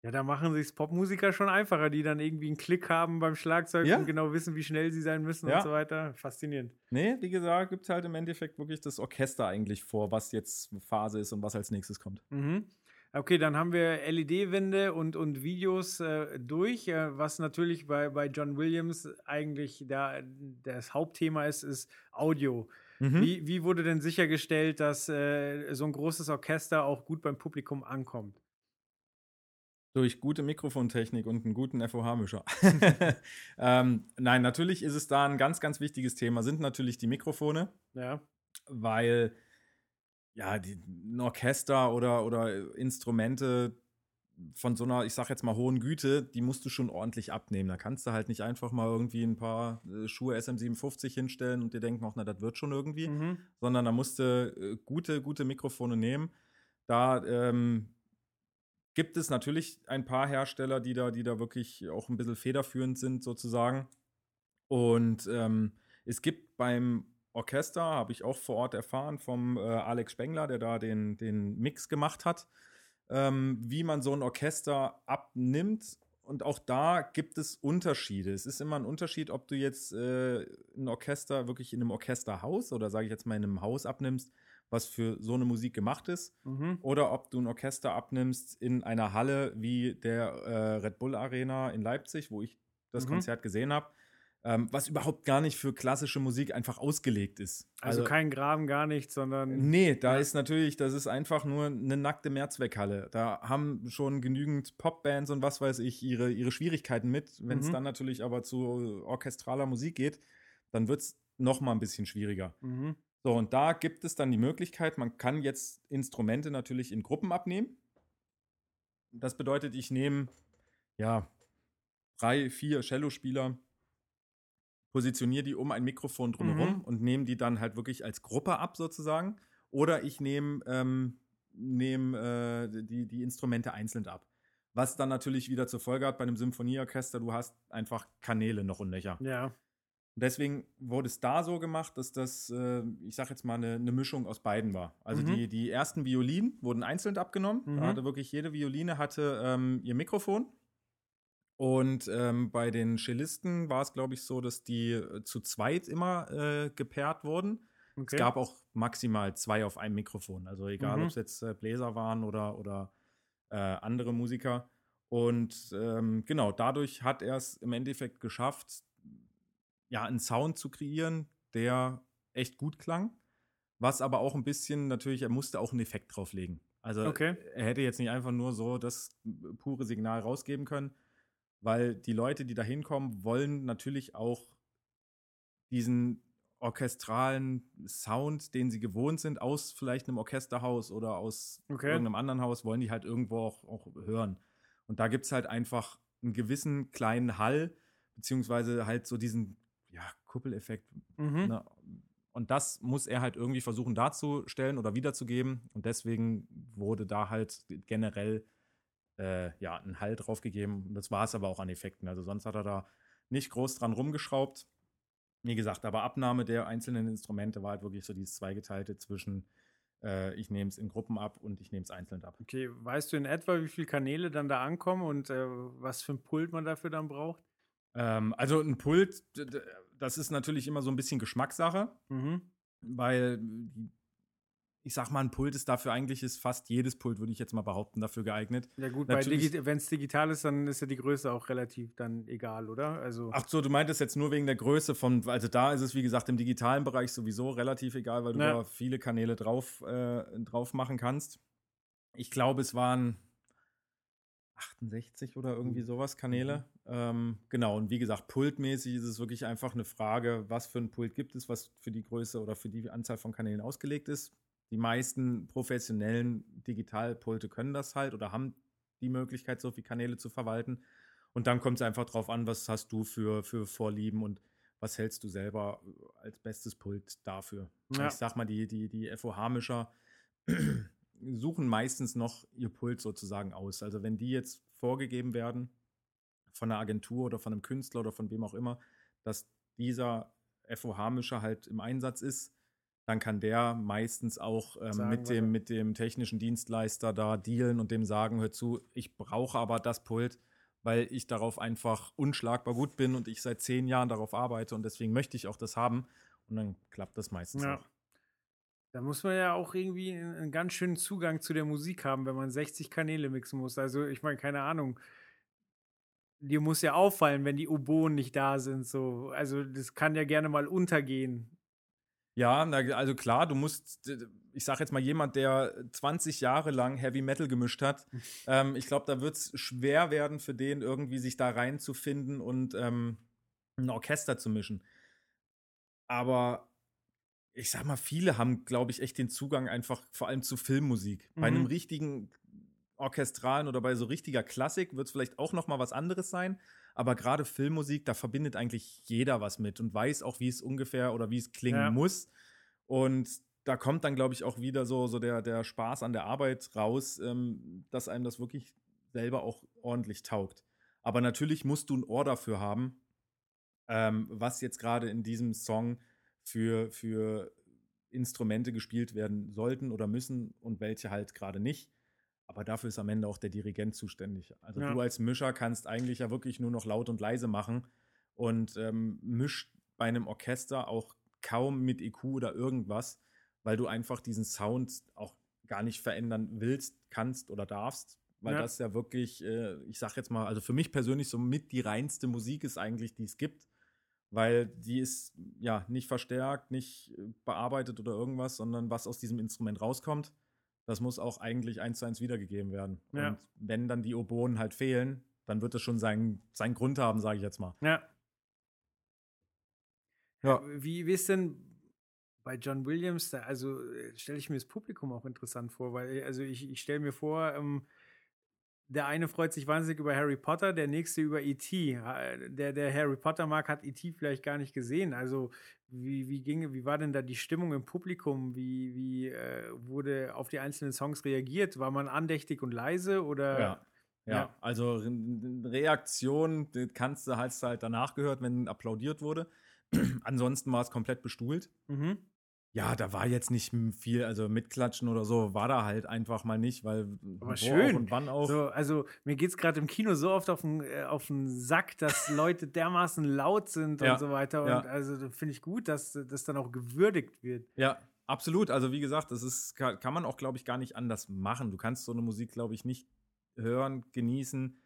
Ja, da machen sich Popmusiker schon einfacher, die dann irgendwie einen Klick haben beim Schlagzeug Ja. und genau wissen, wie schnell sie sein müssen Ja. und so weiter. Faszinierend. Nee, wie gesagt, gibt halt im Endeffekt wirklich das Orchester eigentlich vor, was jetzt Phase ist und was als nächstes kommt. Mhm. Okay, dann haben wir LED-Wände und, und Videos äh, durch. Äh, was natürlich bei, bei John Williams eigentlich da das Hauptthema ist, ist Audio. Mhm. Wie, wie wurde denn sichergestellt, dass äh, so ein großes Orchester auch gut beim Publikum ankommt? Durch gute Mikrofontechnik und einen guten FOH-Mischer. [LAUGHS] [LAUGHS] ähm, nein, natürlich ist es da ein ganz, ganz wichtiges Thema, sind natürlich die Mikrofone, Ja. weil ja, die, ein Orchester oder, oder Instrumente von so einer, ich sag jetzt mal, hohen Güte, die musst du schon ordentlich abnehmen. Da kannst du halt nicht einfach mal irgendwie ein paar äh, Schuhe SM57 hinstellen und dir denken, ach, na, das wird schon irgendwie. Mhm. sondern da musste äh, gute, gute Mikrofone nehmen. Da ähm, gibt es natürlich ein paar Hersteller, die da, die da wirklich auch ein bisschen federführend sind, sozusagen. Und ähm, es gibt beim Orchester, habe ich auch vor Ort erfahren, vom äh, Alex Spengler, der da den, den Mix gemacht hat, ähm, wie man so ein Orchester abnimmt. Und auch da gibt es Unterschiede. Es ist immer ein Unterschied, ob du jetzt äh, ein Orchester wirklich in einem Orchesterhaus oder sage ich jetzt mal in einem Haus abnimmst, was für so eine Musik gemacht ist, Mhm. oder ob du ein Orchester abnimmst in einer Halle wie der äh, Red Bull Arena in Leipzig, wo ich das Mhm. Konzert gesehen habe, ähm, was überhaupt gar nicht für klassische Musik einfach ausgelegt ist. Also, kein Graben, gar nichts, sondern. Nee, da ist natürlich, das ist einfach nur eine nackte Mehrzweckhalle. Da haben schon genügend Popbands und was weiß ich ihre, ihre Schwierigkeiten mit. Wenn es Mhm. dann natürlich aber zu orchestraler Musik geht, dann wird es noch mal ein bisschen schwieriger. Mhm. So, und da gibt es dann die Möglichkeit, man kann jetzt Instrumente natürlich in Gruppen abnehmen. Das bedeutet, ich nehme ja drei, vier Cello-Spieler, positioniere die um ein Mikrofon drumherum Mhm. und nehme die dann halt wirklich als Gruppe ab, sozusagen. Oder ich nehme ähm, nehm, äh, die, die Instrumente einzeln ab. Was dann natürlich wieder zur Folge hat bei einem Symphonieorchester, du hast einfach Kanäle noch und nöcher. Ja. Und deswegen wurde es da so gemacht, dass das, äh, ich sag jetzt mal, eine, eine Mischung aus beiden war. Also Mhm. die, die ersten Violinen wurden einzeln abgenommen. Mhm. Da hatte wirklich jede Violine hatte ähm, ihr Mikrofon. Und ähm, bei den Cellisten war es, glaube ich, so, dass die äh, zu zweit immer äh, gepaart wurden. Okay. Es gab auch maximal zwei auf einem Mikrofon. Also egal, Mhm. ob es jetzt äh, Bläser waren oder, oder äh, andere Musiker. Und ähm, genau, dadurch hat er es im Endeffekt geschafft, ja, einen Sound zu kreieren, der echt gut klang. Was aber auch ein bisschen, natürlich, er musste auch einen Effekt drauflegen. Also Okay. er hätte jetzt nicht einfach nur so das pure Signal rausgeben können, weil die Leute, die da hinkommen, wollen natürlich auch diesen orchestralen Sound, den sie gewohnt sind, aus vielleicht einem Orchesterhaus oder aus Okay. irgendeinem anderen Haus, wollen die halt irgendwo auch, auch hören. Und da gibt es halt einfach einen gewissen kleinen Hall, beziehungsweise halt so diesen ja, Kuppeleffekt. Mhm. Ne? Und das muss er halt irgendwie versuchen darzustellen oder wiederzugeben. Und deswegen wurde da halt generell äh, ja, ein Hall drauf gegeben. Und das war es aber auch an Effekten. Also sonst hat er da nicht groß dran rumgeschraubt. Wie gesagt, aber Abnahme der einzelnen Instrumente war halt wirklich so dieses Zweigeteilte zwischen äh, ich nehme es in Gruppen ab und ich nehme es einzeln ab. Okay, weißt du in etwa, wie viele Kanäle dann da ankommen und äh, was für ein Pult man dafür dann braucht? Ähm, also ein Pult, das ist natürlich immer so ein bisschen Geschmackssache, Mhm. weil ich sag mal, ein Pult ist dafür eigentlich ist fast jedes Pult, würde ich jetzt mal behaupten, dafür geeignet. Ja gut, Natürlich- wenn es digital ist, dann ist ja die Größe auch relativ dann egal, oder? Also Ach so, du meintest jetzt nur wegen der Größe von, also da ist es wie gesagt im digitalen Bereich sowieso relativ egal, weil du Ja. da viele Kanäle drauf, äh, drauf machen kannst. Ich glaube, es waren 68 oder irgendwie sowas Kanäle. Ähm, genau, und wie gesagt, pultmäßig ist es wirklich einfach eine Frage, was für ein Pult gibt es, was für die Größe oder für die Anzahl von Kanälen ausgelegt ist. Die meisten professionellen Digitalpulte können das halt oder haben die Möglichkeit, so viele Kanäle zu verwalten. Und dann kommt es einfach drauf an, was hast du für, für Vorlieben und was hältst du selber als bestes Pult dafür. Ja. Ich sag mal, die, die, die FOH-Mischer [CLEARS THROAT] suchen meistens noch ihr Pult sozusagen aus. Also wenn die jetzt vorgegeben werden von einer Agentur oder von einem Künstler oder von wem auch immer, dass dieser FOH-Mischer halt im Einsatz ist, dann kann der meistens auch ähm, mit, dem, mit dem technischen Dienstleister da dealen und dem sagen, hör zu, ich brauche aber das Pult, weil ich darauf einfach unschlagbar gut bin und ich seit zehn Jahren darauf arbeite und deswegen möchte ich auch das haben. Und dann klappt das meistens ja. auch. Da muss man ja auch irgendwie einen ganz schönen Zugang zu der Musik haben, wenn man 60 Kanäle mixen muss. Also, ich meine, keine Ahnung. Dir muss ja auffallen, wenn die Oboen nicht da sind. So. Also, das kann ja gerne mal untergehen. Ja, also klar, du musst, ich sag jetzt mal, jemand, der 20 Jahre lang Heavy Metal gemischt hat, ähm, ich glaube, da wird es schwer werden für den, irgendwie sich da reinzufinden und ähm, ein Orchester zu mischen. Aber ich sag mal, viele haben, glaube ich, echt den Zugang einfach vor allem zu Filmmusik. Mhm. Bei einem mhm. richtigen orchestralen oder bei so richtiger Klassik wird es vielleicht auch noch mal was anderes sein. Aber gerade Filmmusik, da verbindet eigentlich jeder was mit und weiß auch, wie es ungefähr oder wie es klingen ja. muss. Und da kommt dann, glaube ich, auch wieder so, so der, der Spaß an der Arbeit raus, ähm, dass einem das wirklich selber auch ordentlich taugt. Aber natürlich musst du ein Ohr dafür haben, ähm, was jetzt gerade in diesem Song für, für Instrumente gespielt werden sollten oder müssen und welche halt gerade nicht. Aber dafür ist am Ende auch der Dirigent zuständig. Also ja. du als Mischer kannst eigentlich ja wirklich nur noch laut und leise machen und ähm, mischt bei einem Orchester auch kaum mit EQ oder irgendwas, weil du einfach diesen Sound auch gar nicht verändern willst, kannst oder darfst, weil ja. das ja wirklich, äh, ich sag jetzt mal, also für mich persönlich so mit die reinste Musik ist eigentlich, die es gibt, weil die ist ja nicht verstärkt, nicht äh, bearbeitet oder irgendwas, sondern was aus diesem Instrument rauskommt, das muss auch eigentlich eins zu eins wiedergegeben werden. Ja. Und wenn dann die Oboen halt fehlen, dann wird es schon seinen, seinen Grund haben, sage ich jetzt mal. Ja. Ja. Wie, wie ist denn bei John Williams, da, also äh, stelle ich mir das Publikum auch interessant vor, weil äh, also ich, ich stelle mir vor, ähm, der eine freut sich wahnsinnig über Harry Potter, der nächste über E.T. Der, der Harry Potter mag, hat E.T. vielleicht gar nicht gesehen. Also wie, wie, ging, wie war denn da die Stimmung im Publikum? Wie, wie äh, wurde auf die einzelnen Songs reagiert? War man andächtig und leise oder? Ja. Ja, ja. also Reaktion kannst du, hast du halt danach gehört, wenn applaudiert wurde. [CLEARS THROAT] Ansonsten war es komplett bestuhlt. Mhm. Ja, da war jetzt nicht viel, also mitklatschen oder so, war da halt einfach mal nicht, weil Aber schön. und wann auch. So, also mir geht es gerade im Kino so oft auf den, äh, auf den Sack, dass [LAUGHS] Leute dermaßen laut sind ja. und so weiter. Und ja. also finde ich gut, dass das dann auch gewürdigt wird. Ja, absolut. Also wie gesagt, das ist, kann, kann man auch, glaube ich, gar nicht anders machen. Du kannst so eine Musik, glaube ich, nicht hören, genießen,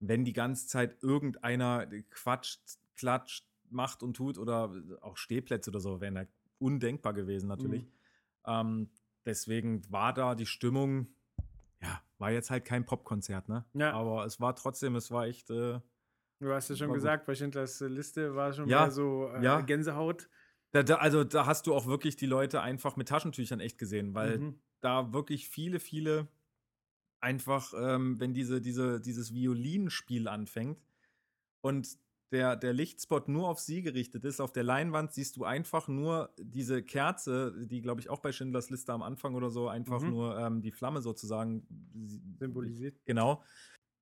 wenn die ganze Zeit irgendeiner quatscht, klatscht, macht und tut oder auch Stehplätze oder so, wenn da undenkbar gewesen natürlich. Mhm. Ähm, deswegen war da die Stimmung, ja, war jetzt halt kein Popkonzert, ne? Ja. Aber es war trotzdem, es war echt. Äh, du hast ja schon gesagt, gut. bei Schindlers Liste war schon ja, mal so äh, ja. Gänsehaut. Da, da, also da hast du auch wirklich die Leute einfach mit Taschentüchern echt gesehen, weil mhm. da wirklich viele, viele einfach, ähm, wenn diese, diese, dieses Violinspiel anfängt und der, der Lichtspot nur auf sie gerichtet ist. Auf der Leinwand siehst du einfach nur diese Kerze, die, glaube ich, auch bei Schindlers Liste am Anfang oder so einfach mhm. nur ähm, die Flamme sozusagen symbolisiert. Genau.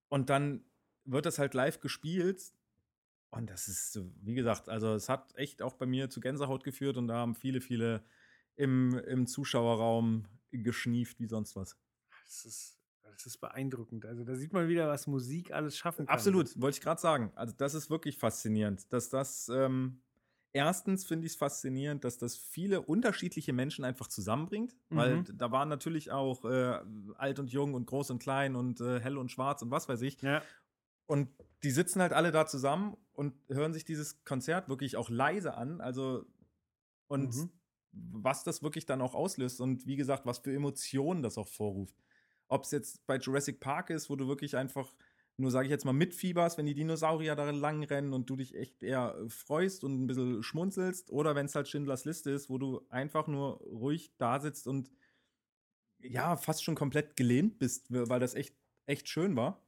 Und dann wird das halt live gespielt. Und das ist, wie gesagt, also es hat echt auch bei mir zu Gänsehaut geführt und da haben viele, viele im, im Zuschauerraum geschnieft wie sonst was. Das ist das ist beeindruckend. Also da sieht man wieder, was Musik alles schaffen kann. Absolut, wollte ich gerade sagen. Also das ist wirklich faszinierend, dass das ähm, erstens finde ich es faszinierend, dass das viele unterschiedliche Menschen einfach zusammenbringt, mhm. weil da waren natürlich auch äh, alt und jung und groß und klein und äh, hell und schwarz und was weiß ich. Ja. Und die sitzen halt alle da zusammen und hören sich dieses Konzert wirklich auch leise an. Also und mhm. was das wirklich dann auch auslöst und wie gesagt, was für Emotionen das auch vorruft. Ob es jetzt bei Jurassic Park ist, wo du wirklich einfach nur, sage ich jetzt mal, mitfieberst, wenn die Dinosaurier da lang rennen und du dich echt eher äh, freust und ein bisschen schmunzelst. Oder wenn es halt Schindlers Liste ist, wo du einfach nur ruhig da sitzt und ja, fast schon komplett gelähmt bist, weil das echt, echt schön war.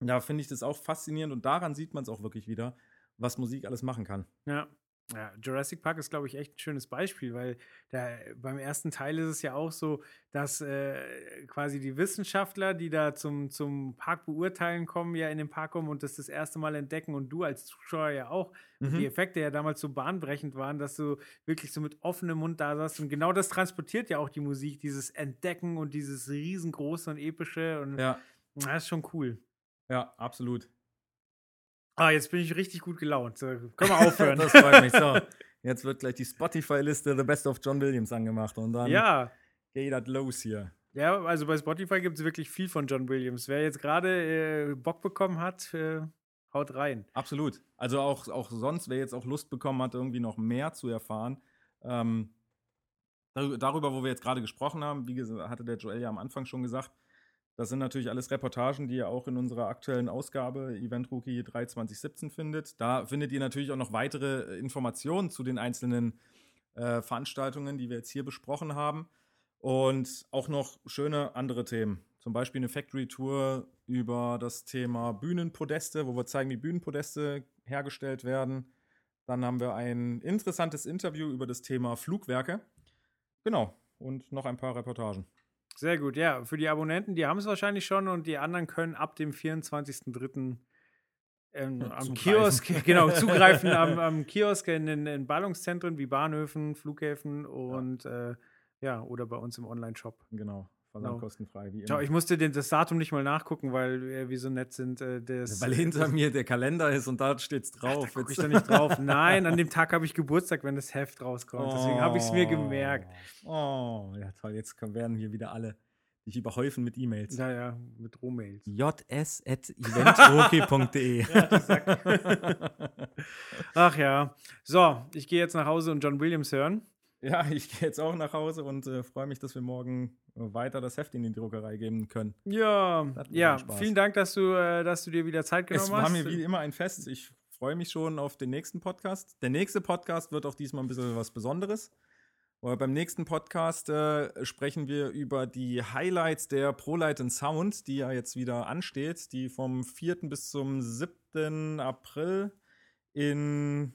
Da finde ich das auch faszinierend und daran sieht man es auch wirklich wieder, was Musik alles machen kann. Ja, Ja, Jurassic Park ist, glaube ich, echt ein schönes Beispiel, weil da, beim ersten Teil ist es ja auch so, dass äh, quasi die Wissenschaftler, die da zum, zum Park beurteilen kommen, ja in den Park kommen und das das erste Mal entdecken und du als Zuschauer ja auch, mhm. die Effekte ja damals so bahnbrechend waren, dass du wirklich so mit offenem Mund da saßt und genau das transportiert ja auch die Musik, dieses Entdecken und dieses riesengroße und epische und ja. das ist schon cool. Ja, absolut. Ah, jetzt bin ich richtig gut gelaunt. Können wir aufhören. [LAUGHS] das freut mich. So, [LAUGHS] jetzt wird gleich die Spotify-Liste The Best of John Williams angemacht und dann ja. geht das los hier. Ja, also bei Spotify gibt es wirklich viel von John Williams. Wer jetzt gerade äh, Bock bekommen hat, äh, haut rein. Absolut. Also auch, auch sonst, wer jetzt auch Lust bekommen hat, irgendwie noch mehr zu erfahren, ähm, darüber, wo wir jetzt gerade gesprochen haben, wie gesagt, hatte der Joel ja am Anfang schon gesagt, das sind natürlich alles Reportagen, die ihr auch in unserer aktuellen Ausgabe Event Rookie 3 2017 findet. Da findet ihr natürlich auch noch weitere äh, Informationen zu den einzelnen äh, Veranstaltungen, die wir jetzt hier besprochen haben. Und auch noch schöne andere Themen. Zum Beispiel eine Factory Tour über das Thema Bühnenpodeste, wo wir zeigen, wie Bühnenpodeste hergestellt werden. Dann haben wir ein interessantes Interview über das Thema Flugwerke. Genau. Und noch ein paar Reportagen. Sehr gut, ja. Für die Abonnenten, die haben es wahrscheinlich schon und die anderen können ab dem 24.03. Ähm, ja, am Kiosk, genau, [LAUGHS] zugreifen am, am, Kiosk in den in Ballungszentren wie Bahnhöfen, Flughäfen und ja, äh, ja oder bei uns im Online-Shop. Genau. Versandkostenfrei, wie immer. Ich musste den, das Datum nicht mal nachgucken, weil wir äh, so nett sind. Äh, das, weil hinter mir der Kalender ist und da steht's drauf. Ach, da ich da nicht drauf. Nein, an dem Tag habe ich Geburtstag, wenn das Heft rauskommt. Oh, Deswegen habe ich es mir gemerkt. Oh, ja toll. Jetzt werden hier wieder alle dich überhäufen mit E-Mails. Ja, ja, mit Rohmails. js.eventroki.de [LAUGHS] ja, [LAUGHS] Ach ja. So, ich gehe jetzt nach Hause und John Williams hören. Ja, [LAUGHS] ich gehe jetzt auch nach Hause und äh, freue mich, dass wir morgen weiter das Heft in die Druckerei geben können. Ja, ja. Vielen Dank, dass du, äh, dass du dir wieder Zeit genommen hast. Es war mir wie immer ein Fest. Ich freue mich schon auf den nächsten Podcast. Der nächste Podcast wird auch diesmal ein bisschen was Besonderes. Aber beim nächsten Podcast äh, sprechen wir über die Highlights der ProLight Sound, die ja jetzt wieder ansteht, die vom 4. bis zum 7. April in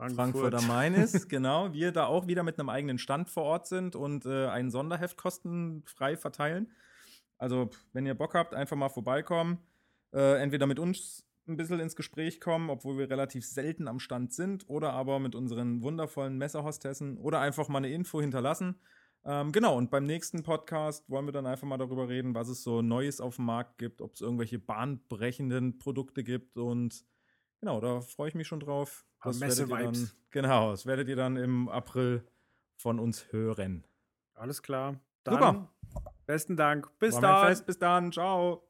Frankfurt, Frankfurt am [LAUGHS] Main ist, genau. Wir da auch wieder mit einem eigenen Stand vor Ort sind und äh, ein Sonderheft kostenfrei verteilen. Also, wenn ihr Bock habt, einfach mal vorbeikommen. Äh, entweder mit uns ein bisschen ins Gespräch kommen, obwohl wir relativ selten am Stand sind, oder aber mit unseren wundervollen Messerhostessen oder einfach mal eine Info hinterlassen. Ähm, genau, und beim nächsten Podcast wollen wir dann einfach mal darüber reden, was es so Neues auf dem Markt gibt, ob es irgendwelche bahnbrechenden Produkte gibt und genau, da freue ich mich schon drauf. Das Messe-Vibes. Genau, das werdet ihr dann im April von uns hören. Alles klar. Dann Super. Besten Dank. Bis dann. Bis dann. Ciao.